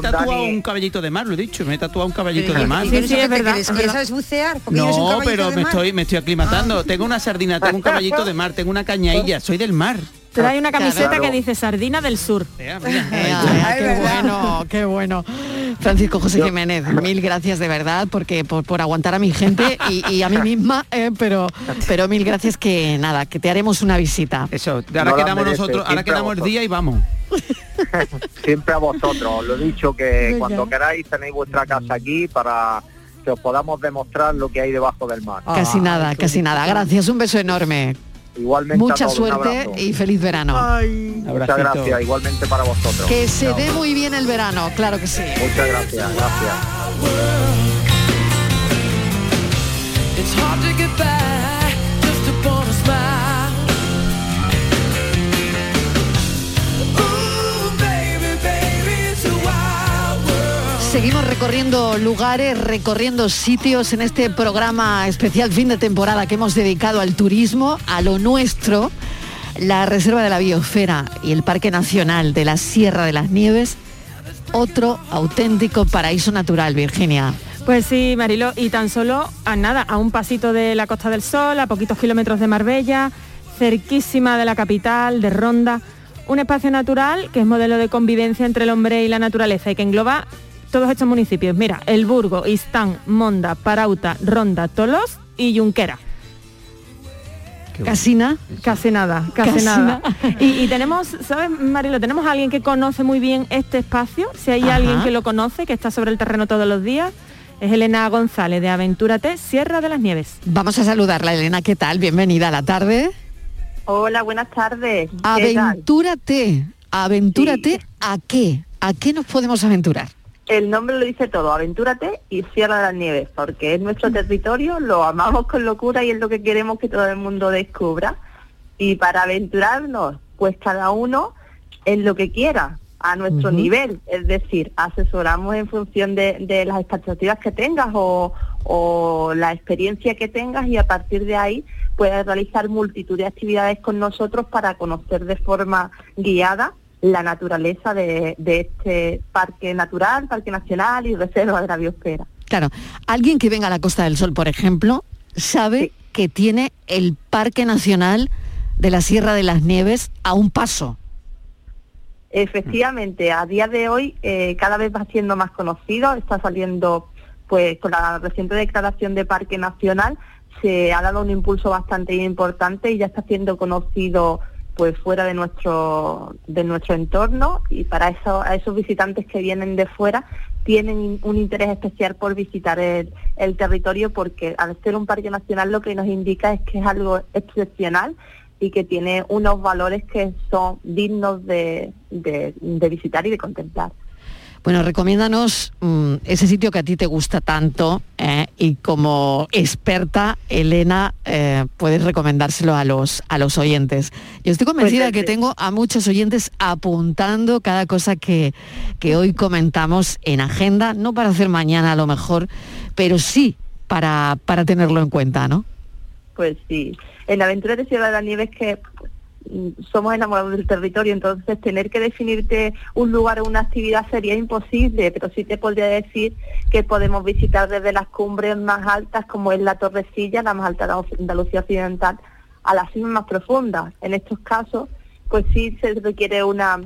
tatuado, un caballito de mar, lo he dicho, me he tatuado un caballito de mar. ¿Y con eso qué te crees? ¿Que ya sabes bucear? No, pero me estoy, me estoy aclimatando. Tengo una sardina, tengo un caballito de mar, tengo una cañailla, soy del mar. Trae una camiseta Claro. que dice Sardina del Sur. Ea, ea, qué bueno, qué bueno. Francisco José Jiménez, mil gracias de verdad porque por, por aguantar a mi gente y, y a mí misma, eh, pero pero mil gracias que nada, que te haremos una visita. Eso, ahora No quedamos merece, nosotros, ahora quedamos el día y vamos. Siempre a vosotros. Os lo he dicho que Venga. cuando queráis tenéis vuestra casa aquí para que os podamos demostrar lo que hay debajo del mar. Casi nada, casi nada. Gracias, un beso enorme. Igualmente. Mucha suerte y feliz verano. Ay, muchas gracias, igualmente para vosotros. Que se dé muy bien el verano, claro que sí. Muchas gracias, gracias. Seguimos recorriendo lugares, recorriendo sitios en este programa especial fin de temporada que hemos dedicado al turismo, a lo nuestro, la Reserva de la Biosfera y el Parque Nacional de la Sierra de las Nieves, otro auténtico paraíso natural, Virginia. Pues sí, Marilo, y tan solo a nada, a un pasito de la Costa del Sol, a poquitos kilómetros de Marbella, cerquísima de la capital, de Ronda, un espacio natural que es modelo de convivencia entre el hombre y la naturaleza y que engloba todos estos municipios. Mira, El Burgo, Istán, Monda, Parauta, Ronda, Tolos y Junquera. Casina. Casi nada, casi Casi nada. Y, y tenemos, ¿sabes, Marilo? Tenemos a alguien que conoce muy bien este espacio. Si hay Ajá. alguien que lo conoce, que está sobre el terreno todos los días, es Elena González de Aventúrate, Sierra de las Nieves. Vamos a saludarla, Elena, ¿qué tal? Bienvenida a la tarde. Hola, buenas tardes. Aventúrate, aventúrate a qué? ¿A qué nos podemos aventurar? El nombre lo dice todo, Aventúrate y Sierra de las Nieves, porque es nuestro territorio, lo amamos con locura y es lo que queremos que todo el mundo descubra. Y para aventurarnos, pues cada uno en lo que quiera, a nuestro nivel, es decir, asesoramos en función de, de las expectativas que tengas o, o la experiencia que tengas y a partir de ahí puedes realizar multitud de actividades con nosotros para conocer de forma guiada la naturaleza de, de este parque natural, parque nacional y reserva de la biosfera. Claro, alguien que venga a la Costa del Sol, por ejemplo, sabe que tiene el Parque Nacional de la Sierra de las Nieves a un paso. Efectivamente, a día de hoy eh, cada vez va siendo más conocido, está saliendo, pues con la reciente declaración de Parque Nacional, se ha dado un impulso bastante importante y ya está siendo conocido pues fuera de nuestro de nuestro entorno y para eso a esos visitantes que vienen de fuera tienen un interés especial por visitar el, el territorio porque al ser un parque nacional lo que nos indica es que es algo excepcional y que tiene unos valores que son dignos de, de- de visitar y de contemplar. Bueno, recomiéndanos mm, ese sitio que a ti te gusta tanto eh, y como experta, Elena, eh, puedes recomendárselo a los, a los oyentes. Yo estoy convencida Pues, que tengo a muchos oyentes apuntando cada cosa que, que hoy comentamos en agenda, no para hacer mañana a lo mejor, pero sí para, para tenerlo en cuenta, ¿no? Pues sí, en la aventura de Sierra de la Nieves que somos enamorados del territorio, entonces tener que definirte un lugar o una actividad sería imposible, pero sí te podría decir que podemos visitar desde las cumbres más altas, como es la Torrecilla, la más alta de Andalucía Occidental, a las cimas más profundas. En estos casos, pues sí se requiere una,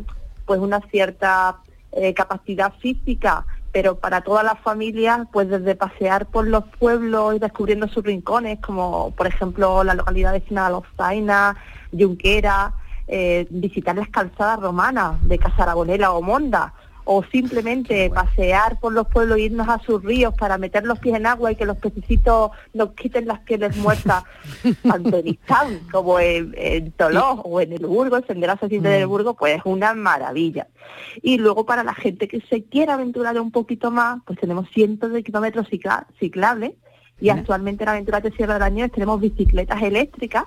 pues una cierta eh, capacidad física, pero para todas las familias, pues desde pasear por los pueblos y descubriendo sus rincones, como por ejemplo la localidad de Lozaina, Junquera, eh, visitar las calzadas romanas de Casarabonela o Monda, o simplemente pasear por los pueblos e irnos a sus ríos para meter los pies en agua y que los pececitos nos quiten las pieles muertas, tanto en Istán como en, en Toló o en el Burgo, el Senderazo Asciende del Burgo, pues es una maravilla. Y luego para la gente que se quiera aventurar un poquito más, pues tenemos cientos de kilómetros cicla- ciclables y actualmente en Aventura de Sierra de la Nieves tenemos bicicletas eléctricas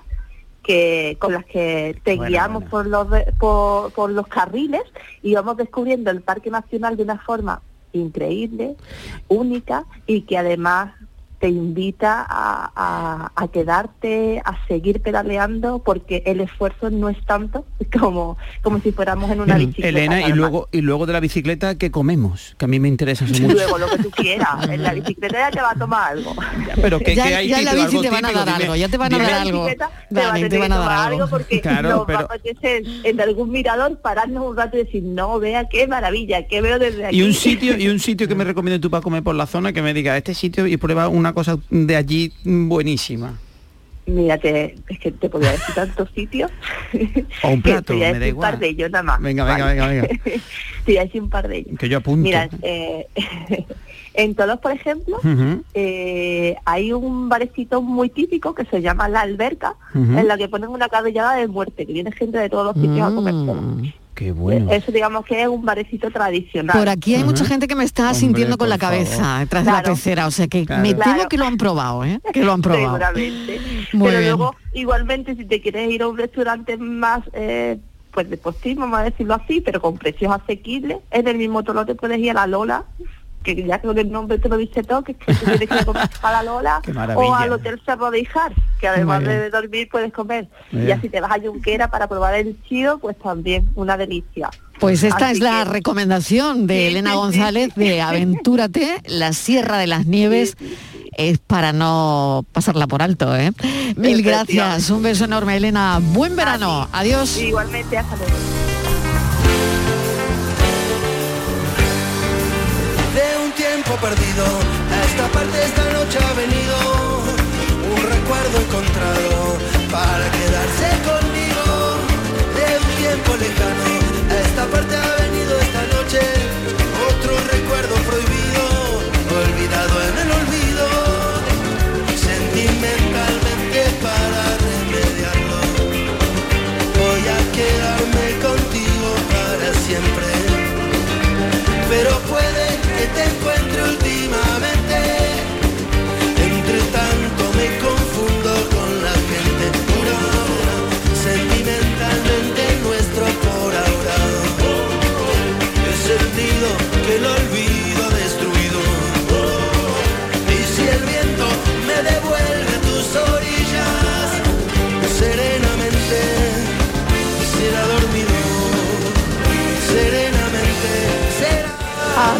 que con las que te Bueno, guiamos por los por los carriles y vamos descubriendo el Parque Nacional de una forma increíble, única y que además te invita a, a- a quedarte, a seguir pedaleando porque el esfuerzo no es tanto como, como si fuéramos en una bicicleta. Elena, y luego, y luego de la bicicleta, ¿qué comemos? Que a mí me interesa eso mucho. luego lo que tú quieras, en la bicicleta ya te va a tomar algo. pero ¿qué- ya, qué hay ya en la bici te van a típico? dar Dime- algo, ya te van a dar algo. bicicleta te va te van que a dar algo. porque Claro, nos pero- va a apetecer en algún mirador pararnos un rato y decir, no, vea qué maravilla, qué veo desde aquí. Y un sitio y un sitio que me recomiendes tú para comer por la zona que me diga este sitio y prueba una cosa de allí buenísima. Mira, te- es que te podría decir tantos sitios. O un plato, te voy a me da decir un par igual. de ellos nada más. Venga, venga, ¿vale? venga, venga. te voy a decir un par de ellos. Que yo apunto. Mira, eh, en Tolos, por ejemplo, eh, hay un barecito muy típico que se llama La Alberca, en la que ponen una carrillada de muerte, que viene gente de todos los sitios a comer Mm. toros. Qué bueno. Eso digamos que es un barecito tradicional. Por aquí hay mucha gente que me está Hombre, sintiendo con la por favor. cabeza detrás de la Claro. pecera, o sea que Claro. me temo Claro. que lo han probado, ¿eh? Que lo han probado. Seguramente. Muy Pero bien. luego, igualmente, si te quieres ir a un restaurante más, eh, pues deportivo, vamos a decirlo así, pero con precios asequibles, es del mismo tono te puedes ir a la Lola, que ya con el nombre te lo dice todo, que, es que tú tienes que ir a comer a la Lola, o al Hotel Cerro de Ijar, que además de dormir puedes comer. Y si te vas a Junquera para probar el chido, pues también una delicia. Pues esta Así es la que- recomendación de Elena González de Aventúrate, la Sierra de las Nieves. Es para no pasarla por alto, ¿eh? Mil gracias, un beso enorme, Elena. Buen verano. Adiós. Igualmente, hasta luego. Tiempo perdido. A esta parte esta noche ha venido un recuerdo encontrado para quedarse conmigo. De un tiempo lejano. A esta parte ha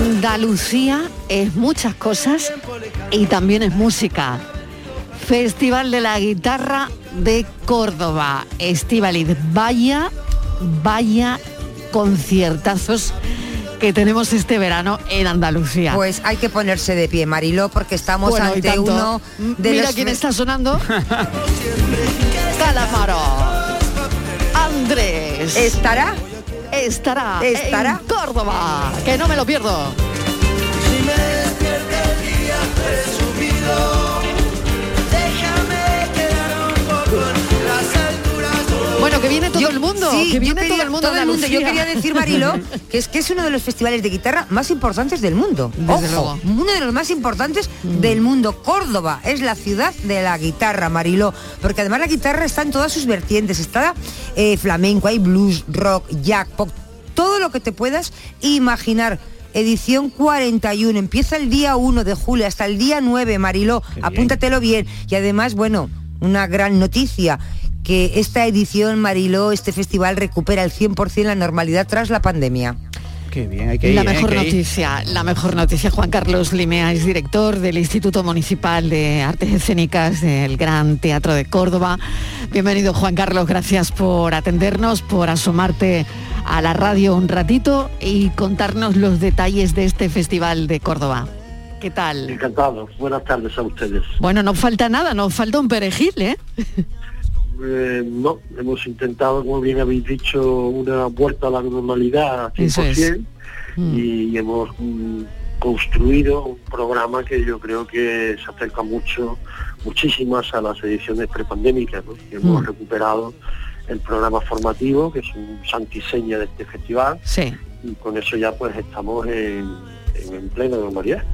Andalucía es muchas cosas y también es música. Festival de la Guitarra de Córdoba. Estivaliz, vaya, vaya conciertazos que tenemos este verano en Andalucía. Pues hay que ponerse de pie, Mariló, porque estamos Bueno, ante uno de Mira los quién está sonando. Calamaro. Andrés. ¿Estará? Estará. ¿Estará? En Córdoba. Que no me lo pierdo. Si me despierta el día presumido, Bueno, que viene todo Yo- el mundo. sí, que viene quería- todo el mundo. a Yo quería decir, Marilo, que es que es uno de los festivales de guitarra más importantes del mundo. Desde Ojo, luego. Mm. uno de los más importantes del mundo. Córdoba es la ciudad de la guitarra, Mariló, porque además la guitarra está en todas sus vertientes. Está eh, flamenco, hay blues, rock, jack, pop, todo lo que te puedas imaginar. Edición 41, empieza el día 1 de julio hasta el día 9, Mariló, bien. apúntatelo bien. Y además, bueno, una gran noticia, que esta edición, Mariló, este festival recupera el 100% la normalidad tras la pandemia. Qué bien, hay que ir. La ¿eh? mejor Hay que ir. noticia, la mejor noticia. Juan Carlos Limea es director del Instituto Municipal de Artes Escénicas del Gran Teatro de Córdoba. Bienvenido Juan Carlos, gracias por atendernos, por asomarte a la radio un ratito y contarnos los detalles de este Festival de Córdoba. ¿Qué tal? Encantado. Buenas tardes a ustedes. Bueno, no falta nada, nos falta un perejil, ¿eh? Eh, no, hemos intentado, como bien habéis dicho, una vuelta a la normalidad Eso 100% es. y hemos mm, construido un programa que yo creo que se acerca mucho, muchísimas a las ediciones prepandémicas. ¿no? Hemos Mm. recuperado el programa formativo, que es un santiseña de este festival, Sí. y con eso ya pues estamos en, en, en plena normalidad.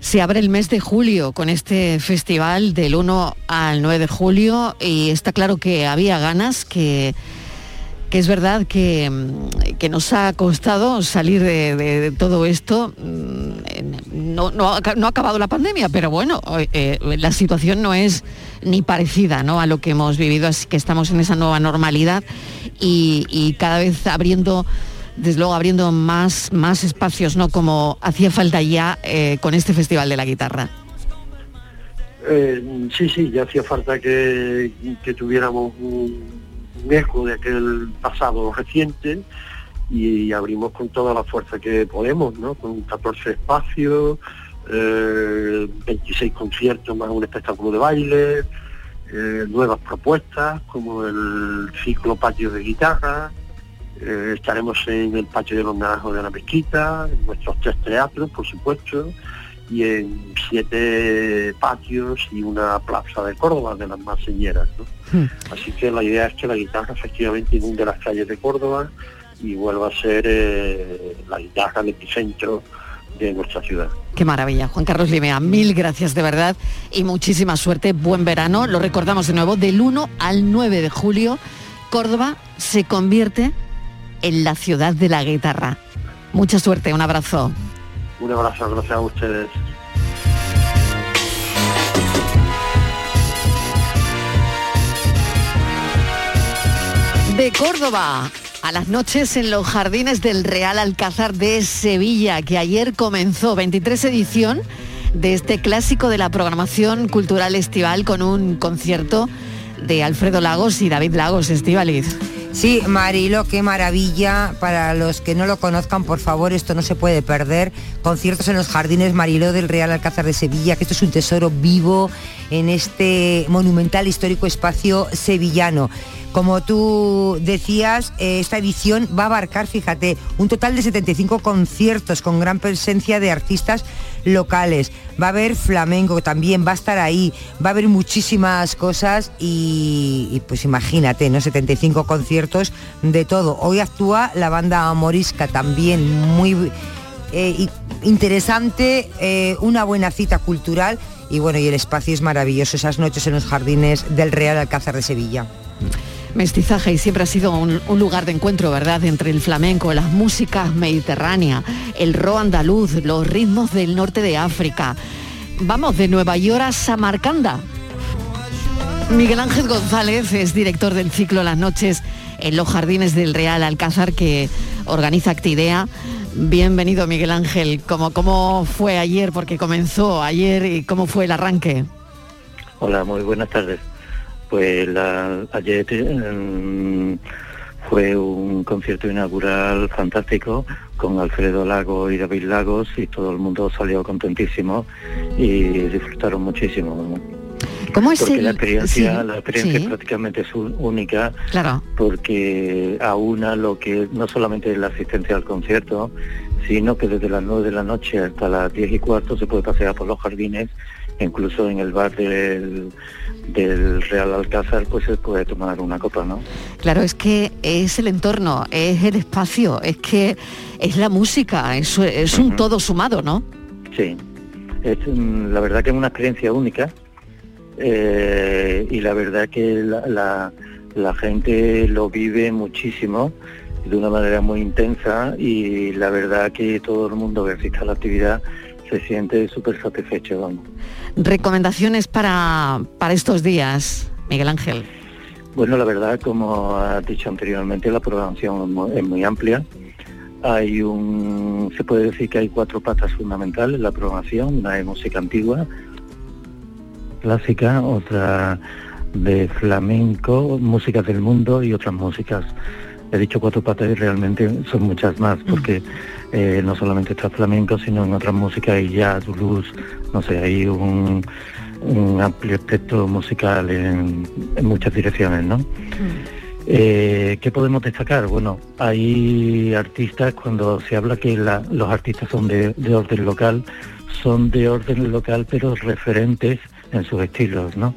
Se abre el mes de julio con este festival del 1 al 9 de julio y está claro que había ganas, que, que es verdad que, mm, que nos ha costado salir de, todo esto. Mm, No, no ha acabado la pandemia, pero bueno, eh, la situación no es ni parecida ¿no? a lo que hemos vivido, así que estamos en esa nueva normalidad y, y cada vez abriendo desde luego abriendo más, más espacios, ¿no? Como hacía falta ya eh, con este Festival de la Guitarra. Eh, sí, sí, ya hacía falta que, que tuviéramos un, eco de aquel pasado reciente y abrimos con toda la fuerza que podemos, ¿no? Con 14 espacios, eh, 26 conciertos más un espectáculo de baile, eh, nuevas propuestas como el ciclo patio de guitarra, eh, estaremos en el patio de los Naranjos de la Mezquita, en nuestros tres teatros, por supuesto, y en siete patios y una plaza de Córdoba de las más señeras. ¿no? Así que la idea es que la guitarra efectivamente inunde las calles de Córdoba y vuelva a ser eh, la guitarra, el epicentro de nuestra ciudad. Qué maravilla. Juan Carlos Limea, mil gracias de verdad y muchísima suerte. Buen verano. Lo recordamos de nuevo, del 1 al 9 de julio, Córdoba se convierte en la ciudad de la guitarra. Mucha suerte, un abrazo. Un abrazo, gracias a ustedes. De Córdoba a las noches en los jardines del Real Alcázar de Sevilla, que ayer comenzó 23 edición de este clásico de la programación cultural estival con un concierto de Alfredo Lagos y David Lagos, Estivaliz. Sí, Marilo, qué maravilla. Para los que no lo conozcan, por favor, esto no se puede perder. Conciertos en los jardines Marilo del Real Alcázar de Sevilla, que esto es un tesoro vivo en este monumental histórico espacio sevillano. Como tú decías, eh, esta edición va a abarcar, fíjate, un total de 75 conciertos con gran presencia de artistas locales. Va a haber flamenco también, va a estar ahí, va a haber muchísimas cosas y, pues imagínate, ¿no? 75 conciertos de todo. Hoy actúa la banda morisca también, muy eh, interesante, eh, una buena cita cultural y bueno, y el espacio es maravilloso, esas noches en los jardines del Real Alcázar de Sevilla. Mestizaje y siempre ha sido un, lugar de encuentro, ¿verdad?, entre el flamenco, las músicas mediterráneas, el ro andaluz, los ritmos del norte de África. Vamos, de Nueva York a Samarcanda. Miguel Ángel González es director del ciclo Las noches en los jardines del Real Alcázar que organiza Actidea. Bienvenido Miguel Ángel, ¿cómo, cómo fue ayer? Porque comenzó ayer y cómo fue el arranque. Hola, muy buenas tardes. Pues la- ayer eh, fue un concierto inaugural fantástico con Alfredo Lago y David Lagos y todo el mundo salió contentísimo y disfrutaron muchísimo. ¿Cómo es Porque el- la experiencia, sí, la experiencia sí. prácticamente es un- única Claro. porque aúna lo que no solamente es la asistencia al concierto, sino que desde las 9 de la noche hasta las 10 y cuarto se puede pasear por los jardines, incluso en el bar del, del Real Alcázar pues se puede tomar una copa, ¿no? Claro, es que es el entorno, es el espacio, es que es la música, es, es un todo sumado, ¿no? Sí, es mm, la verdad que es una experiencia única eh, y la verdad que la, la- la gente lo vive muchísimo de una manera muy intensa y la verdad que todo el mundo que asiste a la actividad se siente súper satisfecho, vamos. Recomendaciones para, para estos días, Miguel Ángel. Bueno, la verdad, como has dicho anteriormente, la programación es mu- es muy amplia. Hay un, se puede decir que hay cuatro patas fundamentales en la programación. Una es música antigua, clásica, otra de flamenco, músicas del mundo y otras músicas. He dicho cuatro patas y realmente son muchas más, porque eh, no solamente está flamenco, sino en otras músicas hay jazz, blues, no sé, hay un, un amplio espectro musical en, en muchas direcciones, ¿no? Eh, ¿Qué podemos destacar? Bueno, hay artistas, cuando se habla que la- los artistas son de, de orden local, son de orden local pero referentes en sus estilos, ¿no?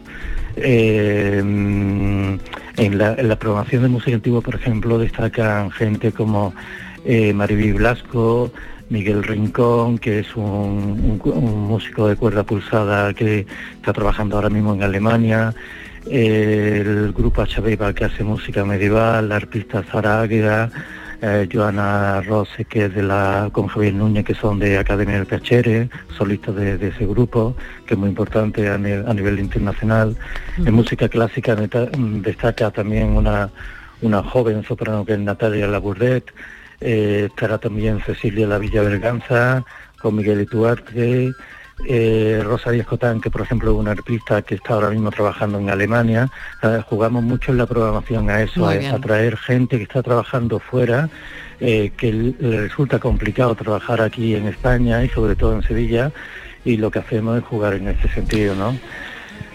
Eh, en, la, en la programación de música antigua, por ejemplo, destacan gente como eh, Mariby Blasco, Miguel Rincón, que es un, músico de cuerda pulsada que está trabajando ahora mismo en Alemania, el grupo Achabeba que hace música medieval, la artista Sara Águeda, eh, Joana Rose que es de la con Javier Núñez que son de Academia del Cachere, solistas de, de ese grupo, que es muy importante a, ni- a nivel internacional. En música clásica mm, destaca también una, una joven soprano que es Natalia Labourdet, eh, estará también Cecilia La Villa Berganza, con Miguel Ituarte, eh, Rosario Escotán, que por ejemplo es una artista que está ahora mismo trabajando en Alemania. Eh, jugamos mucho en la programación a eso, a, a traer gente que está trabajando fuera, eh, que le resulta complicado trabajar aquí en España y sobre todo en Sevilla, y lo que hacemos es jugar en ese sentido, ¿no?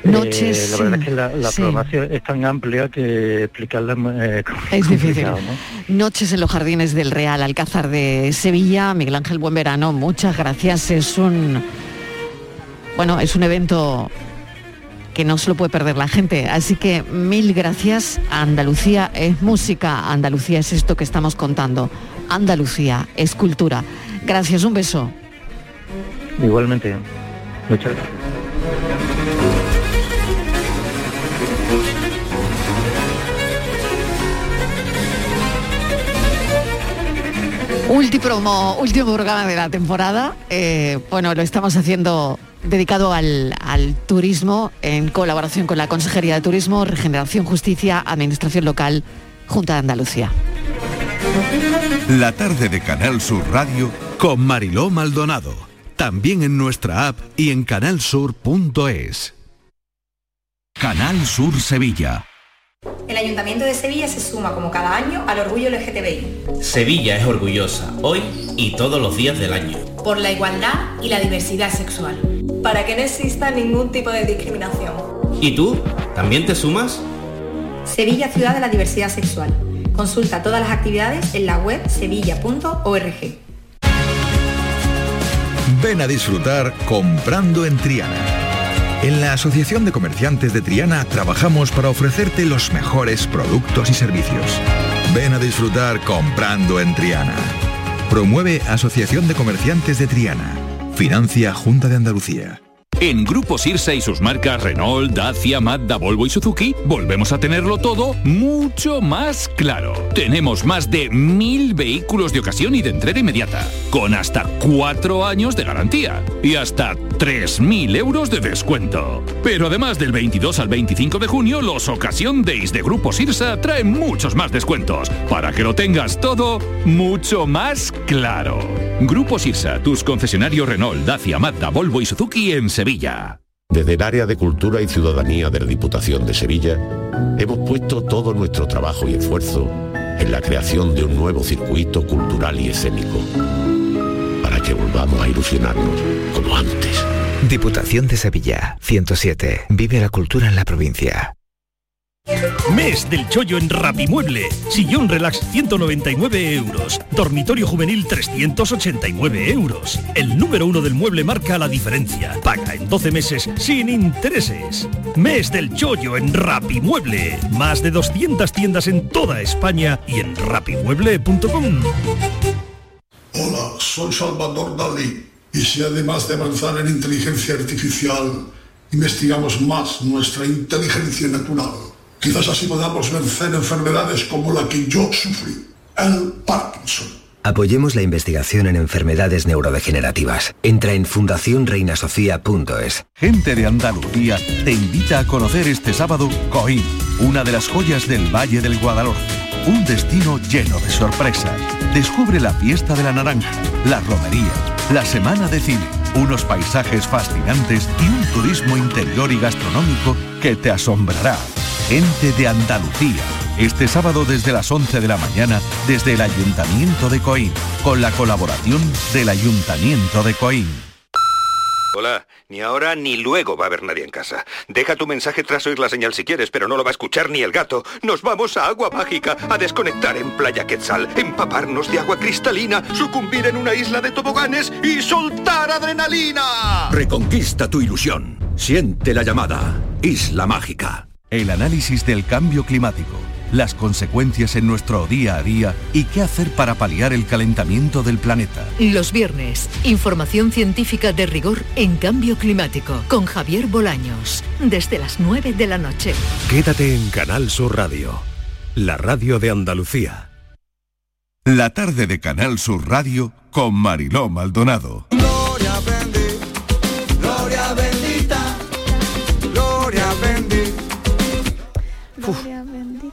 Noches, Eh, la verdad es que la, la sí. programación es tan amplia que explicarla eh, Es difícil. ¿no? Noches en los jardines del Real Alcázar de Sevilla. Miguel Ángel, buen verano. Muchas gracias. Es un bueno, es un evento que no se lo puede perder la gente. Así que mil gracias. Andalucía es música, Andalucía es esto que estamos contando. Andalucía es cultura. Gracias, un beso. Igualmente. Muchas gracias. Último, último programa de la temporada. Eh, bueno, lo estamos haciendo dedicado al, al turismo en colaboración con la Consejería de Turismo, Regeneración, Justicia, Administración Local, Junta de Andalucía. La tarde de Canal Sur Radio con Mariló Maldonado. También en nuestra app y en canalsur.es. Canal Sur Sevilla. El Ayuntamiento de Sevilla se suma como cada año al orgullo LGTBI, Sevilla es orgullosa, hoy y todos los días del año. por la igualdad y la diversidad sexual. Para que no exista ningún tipo de discriminación. ¿Y tú? ¿También te sumas? Sevilla Ciudad de la Diversidad Sexual. Consulta todas las actividades en la web sevilla.org. Ven a disfrutar comprando en Triana. En la Asociación de Comerciantes de Triana trabajamos para ofrecerte los mejores productos y servicios. Ven a disfrutar comprando en Triana. Promueve Asociación de Comerciantes de Triana. Financia Junta de Andalucía. En Grupo Sirsa y sus marcas Renault, Dacia, Mazda, Volvo y Suzuki, volvemos a tenerlo todo mucho más claro. Tenemos más de mil vehículos de ocasión y de entrega inmediata, con hasta cuatro años de garantía y hasta 3.000 euros de descuento. Pero además del 22 al 25 de junio, los Ocasión Days de Grupo Sirsa traen muchos más descuentos, para que lo tengas todo mucho más claro. Grupo Sirsa, tus concesionarios Renault, Dacia, Mazda, Volvo y Suzuki en Sevilla. Desde el área de Cultura y Ciudadanía de la Diputación de Sevilla, hemos puesto todo nuestro trabajo y esfuerzo en la creación de un nuevo circuito cultural y escénico, para que volvamos a ilusionarnos como antes. Diputación de Sevilla, 107. Vive la cultura en la provincia. Mes del chollo en Rapimueble. Sillón relax 199 euros. Dormitorio juvenil 389 euros. El número uno del mueble marca la diferencia. Paga en 12 meses sin intereses. Mes del chollo en Rapimueble. Más de 200 tiendas en toda España y en rapimueble.com. Hola, soy Salvador Dalí. Y si además de avanzar en inteligencia artificial, investigamos más nuestra inteligencia natural, quizás así podamos vencer enfermedades como la que yo sufrí, el Parkinson. Apoyemos la investigación en enfermedades neurodegenerativas. Entra en fundacionreinasofía.es. Gente de Andalucía te invita a conocer este sábado Coín, una de las joyas del Valle del Guadalhorce. Un destino lleno de sorpresas. Descubre la fiesta de la naranja, la romería, la semana de cine, unos paisajes fascinantes y un turismo interior y gastronómico que te asombrará. Gente de Andalucía. Este sábado desde las 11 de la mañana desde el Ayuntamiento de Coín, con la colaboración del Ayuntamiento de Coín. Hola, ni ahora ni luego va a haber nadie en casa. Deja tu mensaje tras oír la señal si quieres, pero no lo va a escuchar ni el gato. Nos vamos a Agua Mágica, a desconectar en Playa Quetzal, empaparnos de agua cristalina, sucumbir en una isla de toboganes y soltar adrenalina. Reconquista tu ilusión. Siente la llamada. Isla Mágica. El análisis del cambio climático, las consecuencias en nuestro día a día y qué hacer para paliar el calentamiento del planeta. Los viernes, información científica de rigor en cambio climático con Javier Bolaños, desde las 9 de la noche. Quédate en Canal Sur Radio, la radio de Andalucía. La tarde de Canal Sur Radio con Mariló Maldonado.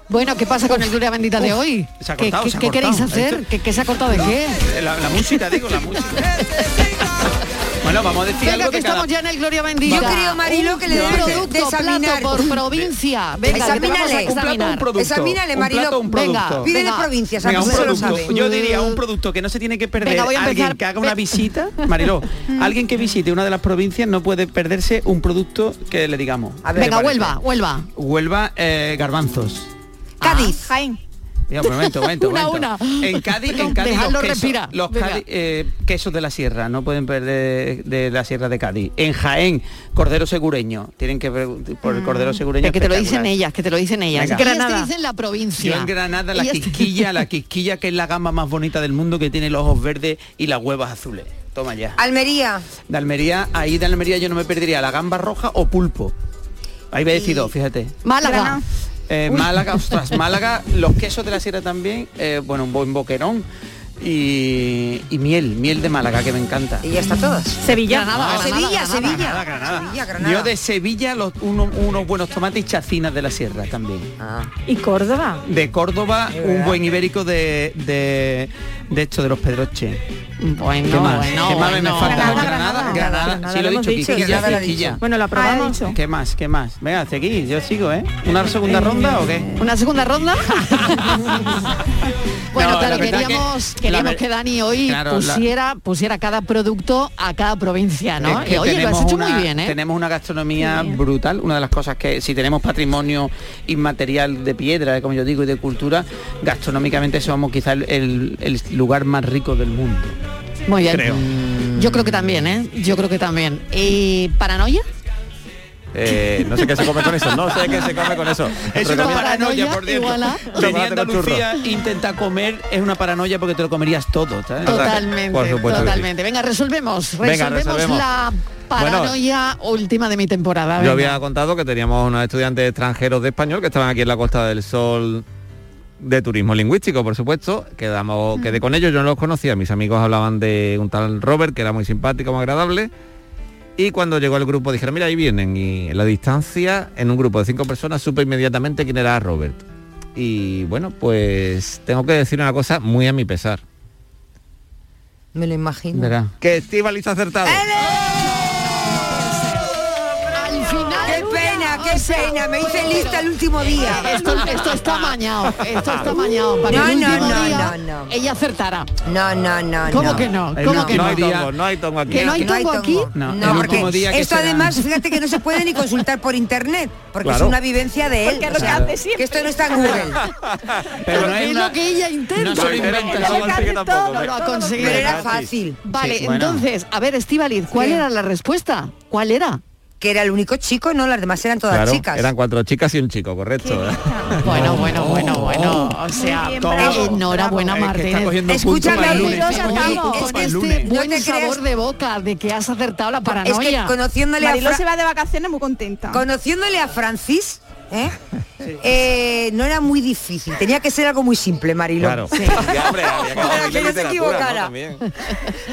Bueno, ¿qué pasa con el Gloria Bendita de hoy? Se ha ¿Qué, cortado, qué- se ha qué queréis hacer? ¿Qué, qué se ha cortado de qué? La, la música, digo, la música. bueno, vamos a decir Venga, algo que de cada... estamos ya en el Gloria Bendita. Yo creo, Marilo, Un que le debes de- producto, plato por provincia. Venga, que te vamos a Examínale. examinar. Examínale, un Marilo. plato, un producto. Venga, Pide de provincias, Venga, ver un si se lo producto. sabe. Yo diría un producto que no se tiene que perder Venga, voy a alguien empezar. que haga una visita, Mariló, alguien que visite una de las provincias no puede perderse un producto que le digamos. ¿Qué te Venga? Huelva, Huelva. Huelva, eh, garbanzos. Cádiz. Jaén. Ya, un momento, un momento, un Una, momento. una. En Cádiz, No, en Cádiz los quesos, los. Cádiz, eh, quesos de la sierra, no pueden perder de la sierra de Cádiz. En Jaén, cordero segureño. Tienen que por el cordero segureño. Es que te lo dicen ellas, que te lo dicen ellas. Venga. Y ellas te dicen la provincia. Yo en Granada la Ellas- quisquilla, la quisquilla que es la gama más bonita del mundo que tiene los ojos verdes y las huevas azules. Toma ya. Almería. De Almería, ahí de Almería yo no me perdería la gamba roja o pulpo. Ahí me he decidido, fíjate. Málaga. Eh, Málaga, ostras, Málaga, los quesos de la sierra también, eh, bueno, un buen boquerón y, y miel, miel de Málaga que me encanta. Y ya está todas. Sevilla. Granada, Sevilla, Granada, Sevilla. Granada, Granada. Sevilla, Granada. Yo de Sevilla los, uno- unos buenos tomates y chacinas de la sierra también. ¿Y Córdoba? De Córdoba, un buen ibérico de, de, de esto de los Pedroche. Bueno, ¿Qué más? bueno, ¿Qué más me bueno. falta? Granada, Granada, Granada, Granada, sí lo he dicho. Bueno, lo aprobamos. ¿Qué más? ¿Qué más? Venga, hasta aquí, yo sigo, ¿eh? ¿Una segunda ronda o qué? ¿Una segunda ronda? bueno, No, claro, queríamos, que- queríamos ver- que Dani hoy Claro, la- pusiera, pusiera cada producto a cada provincia, ¿no? Es que y oye, lo has tenemos hecho una- muy bien, ¿eh? Tenemos una gastronomía brutal, una de las cosas que si tenemos patrimonio inmaterial de piedra, como yo digo, y de cultura, gastronómicamente somos quizá el, el- el lugar más rico del mundo. Muy bien. Creo. Yo creo que también, ¿eh? Yo creo que también. ¿Y paranoia? Eh, no sé qué se come con eso, no sé qué se come con eso. Es una paranoia, por a- Andalucía, intenta comer, es una paranoia porque te lo comerías todo. ¿sabes? Totalmente, Por supuesto sí. totalmente. Venga, resolvemos. Venga, Resolvemos resolvemos. la paranoia última de mi temporada. Yo había contado que teníamos unos estudiantes extranjeros de español que estaban aquí en la Costa del Sol de turismo lingüístico, por supuesto. Quedamos, quedé con ellos, yo no los conocía. Mis amigos hablaban de un tal Robert, que era muy simpático, muy agradable. Y cuando llegó el grupo dijeron, mira, ahí vienen. Y en la distancia, en un grupo de cinco personas, supe inmediatamente quién era Robert. Y bueno, pues tengo que decir una cosa muy a mi pesar. Me lo imagino. Verá. Que Estivaliz ha acertado. Pena. Me hice lista el último día. Esto, esto está mañado, esto está mañado. Para No, que el no, último no, día no, no. ella acertara. No, no, no. ¿Cómo no. que no? ¿Cómo último que no? no hay tongo, no hay tongo aquí. ¿Que no hay tongo aquí? No, No, porque día que esto será- además, fíjate que no se puede ni consultar por internet, porque Claro. es una vivencia de él. Porque o que sea, hace siempre. que esto no está en Google. Pero no es lo que ella intenta. No se lo inventa, no. No ha conseguido. Pero era fácil. Vale, entonces, a ver, Estivaliz, ¿cuál era la respuesta? ¿Cuál era? Que era el único chico, no, las demás eran todas Claro, chicas. eran cuatro chicas y un chico, correcto. Bueno, bueno, bueno, bueno. O sea, enhorabuena, Es cogiendo Escúchame, este buen sabor de boca de que has acertado la es paranoia. que conociéndole a, Mariló Fra- se va de vacaciones muy contenta. conociéndole a Francis, ¿eh? Eh, no era muy difícil. Tenía que ser algo muy simple. Claro. Sí. Hombre, Para que no se equivocara.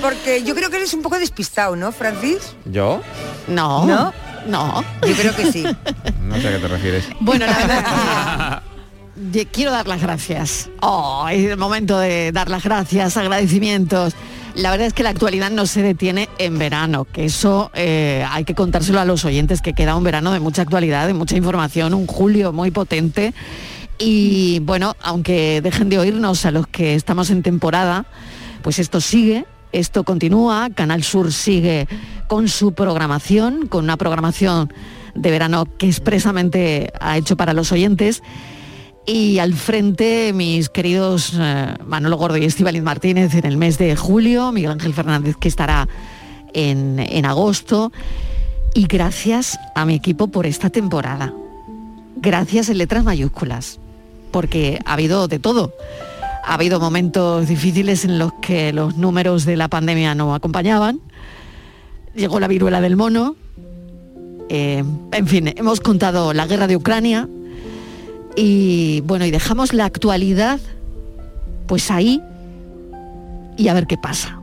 Porque yo creo que eres un poco despistado, ¿no, Francis? ¿Yo? No, ¿No? No. Yo creo que sí. No sé a qué te refieres. Bueno, la verdad que ye- quiero dar las gracias. Oh, es el momento de dar las gracias, agradecimientos. La verdad es que la actualidad no se detiene en verano, que eso eh, hay que contárselo a los oyentes, que queda un verano de mucha actualidad, de mucha información, un julio muy potente. Y bueno, aunque dejen de oírnos a los que estamos en temporada, pues esto sigue, esto continúa, Canal Sur sigue con su programación, con una programación de verano que expresamente ha hecho para los oyentes. Y al frente, mis queridos eh, Manolo Gordo y Estíbaliz Martínez en el mes de julio, Miguel Ángel Fernández que estará en, en agosto. Y gracias a mi equipo por esta temporada. Gracias en letras mayúsculas, porque ha habido de todo. Ha habido momentos difíciles en los que los números de la pandemia no acompañaban. Llegó la viruela del mono. Eh, en fin, hemos contado la guerra de Ucrania. Y bueno, y dejamos la actualidad pues ahí y a ver qué pasa.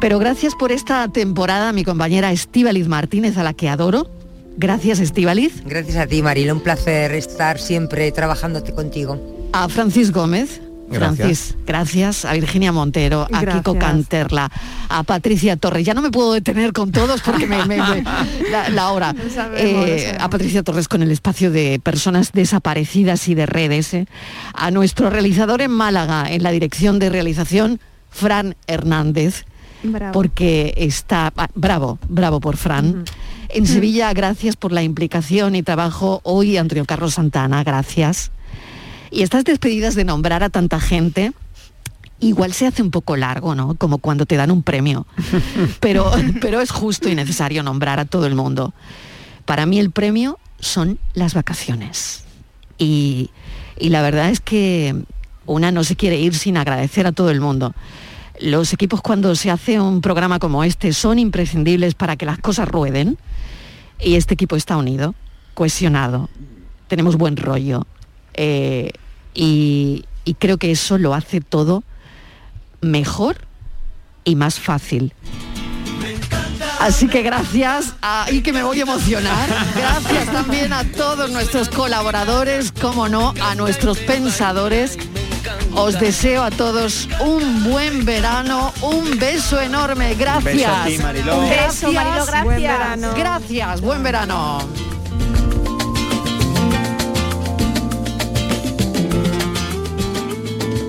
Pero gracias por esta temporada a mi compañera Estíbaliz Martínez, a la que adoro. Gracias, Estíbaliz. Gracias a ti, Marilo. Un placer estar siempre trabajándote contigo. A Francis Gómez. Gracias. Francis, gracias. A Virginia Montero, a Gracias. Kiko Canterla, a Patricia Torres. Ya no me puedo detener con todos porque me, me- me- la, la hora. Sabemos, Eh, a Patricia Torres con el espacio de personas desaparecidas y de redes. eh. A nuestro realizador en Málaga, en la dirección de realización, Fran Hernández. Bravo. Porque está, ah, bravo, bravo por Fran. En Sevilla, gracias por la implicación y trabajo. Hoy, Antonio Carlos Santana, gracias. Y estas despedidas de nombrar a tanta gente, igual se hace un poco largo, ¿no? Como cuando te dan un premio. Pero, pero es justo y necesario nombrar a todo el mundo. Para mí el premio son las vacaciones. Y, y la verdad es que una no se quiere ir sin agradecer a todo el mundo. Los equipos cuando se hace un programa como este son imprescindibles para que las cosas rueden y este equipo está unido, cohesionado, tenemos buen rollo eh, y, y creo que eso lo hace todo mejor y más fácil. Así que gracias, a, y que me voy a emocionar, gracias también a todos nuestros colaboradores, como no, a nuestros pensadores. Os deseo a todos un buen verano, un beso enorme, gracias. beso a ti, Mariló. Un beso, Mariló, gracias. Buen verano. Gracias, buen verano.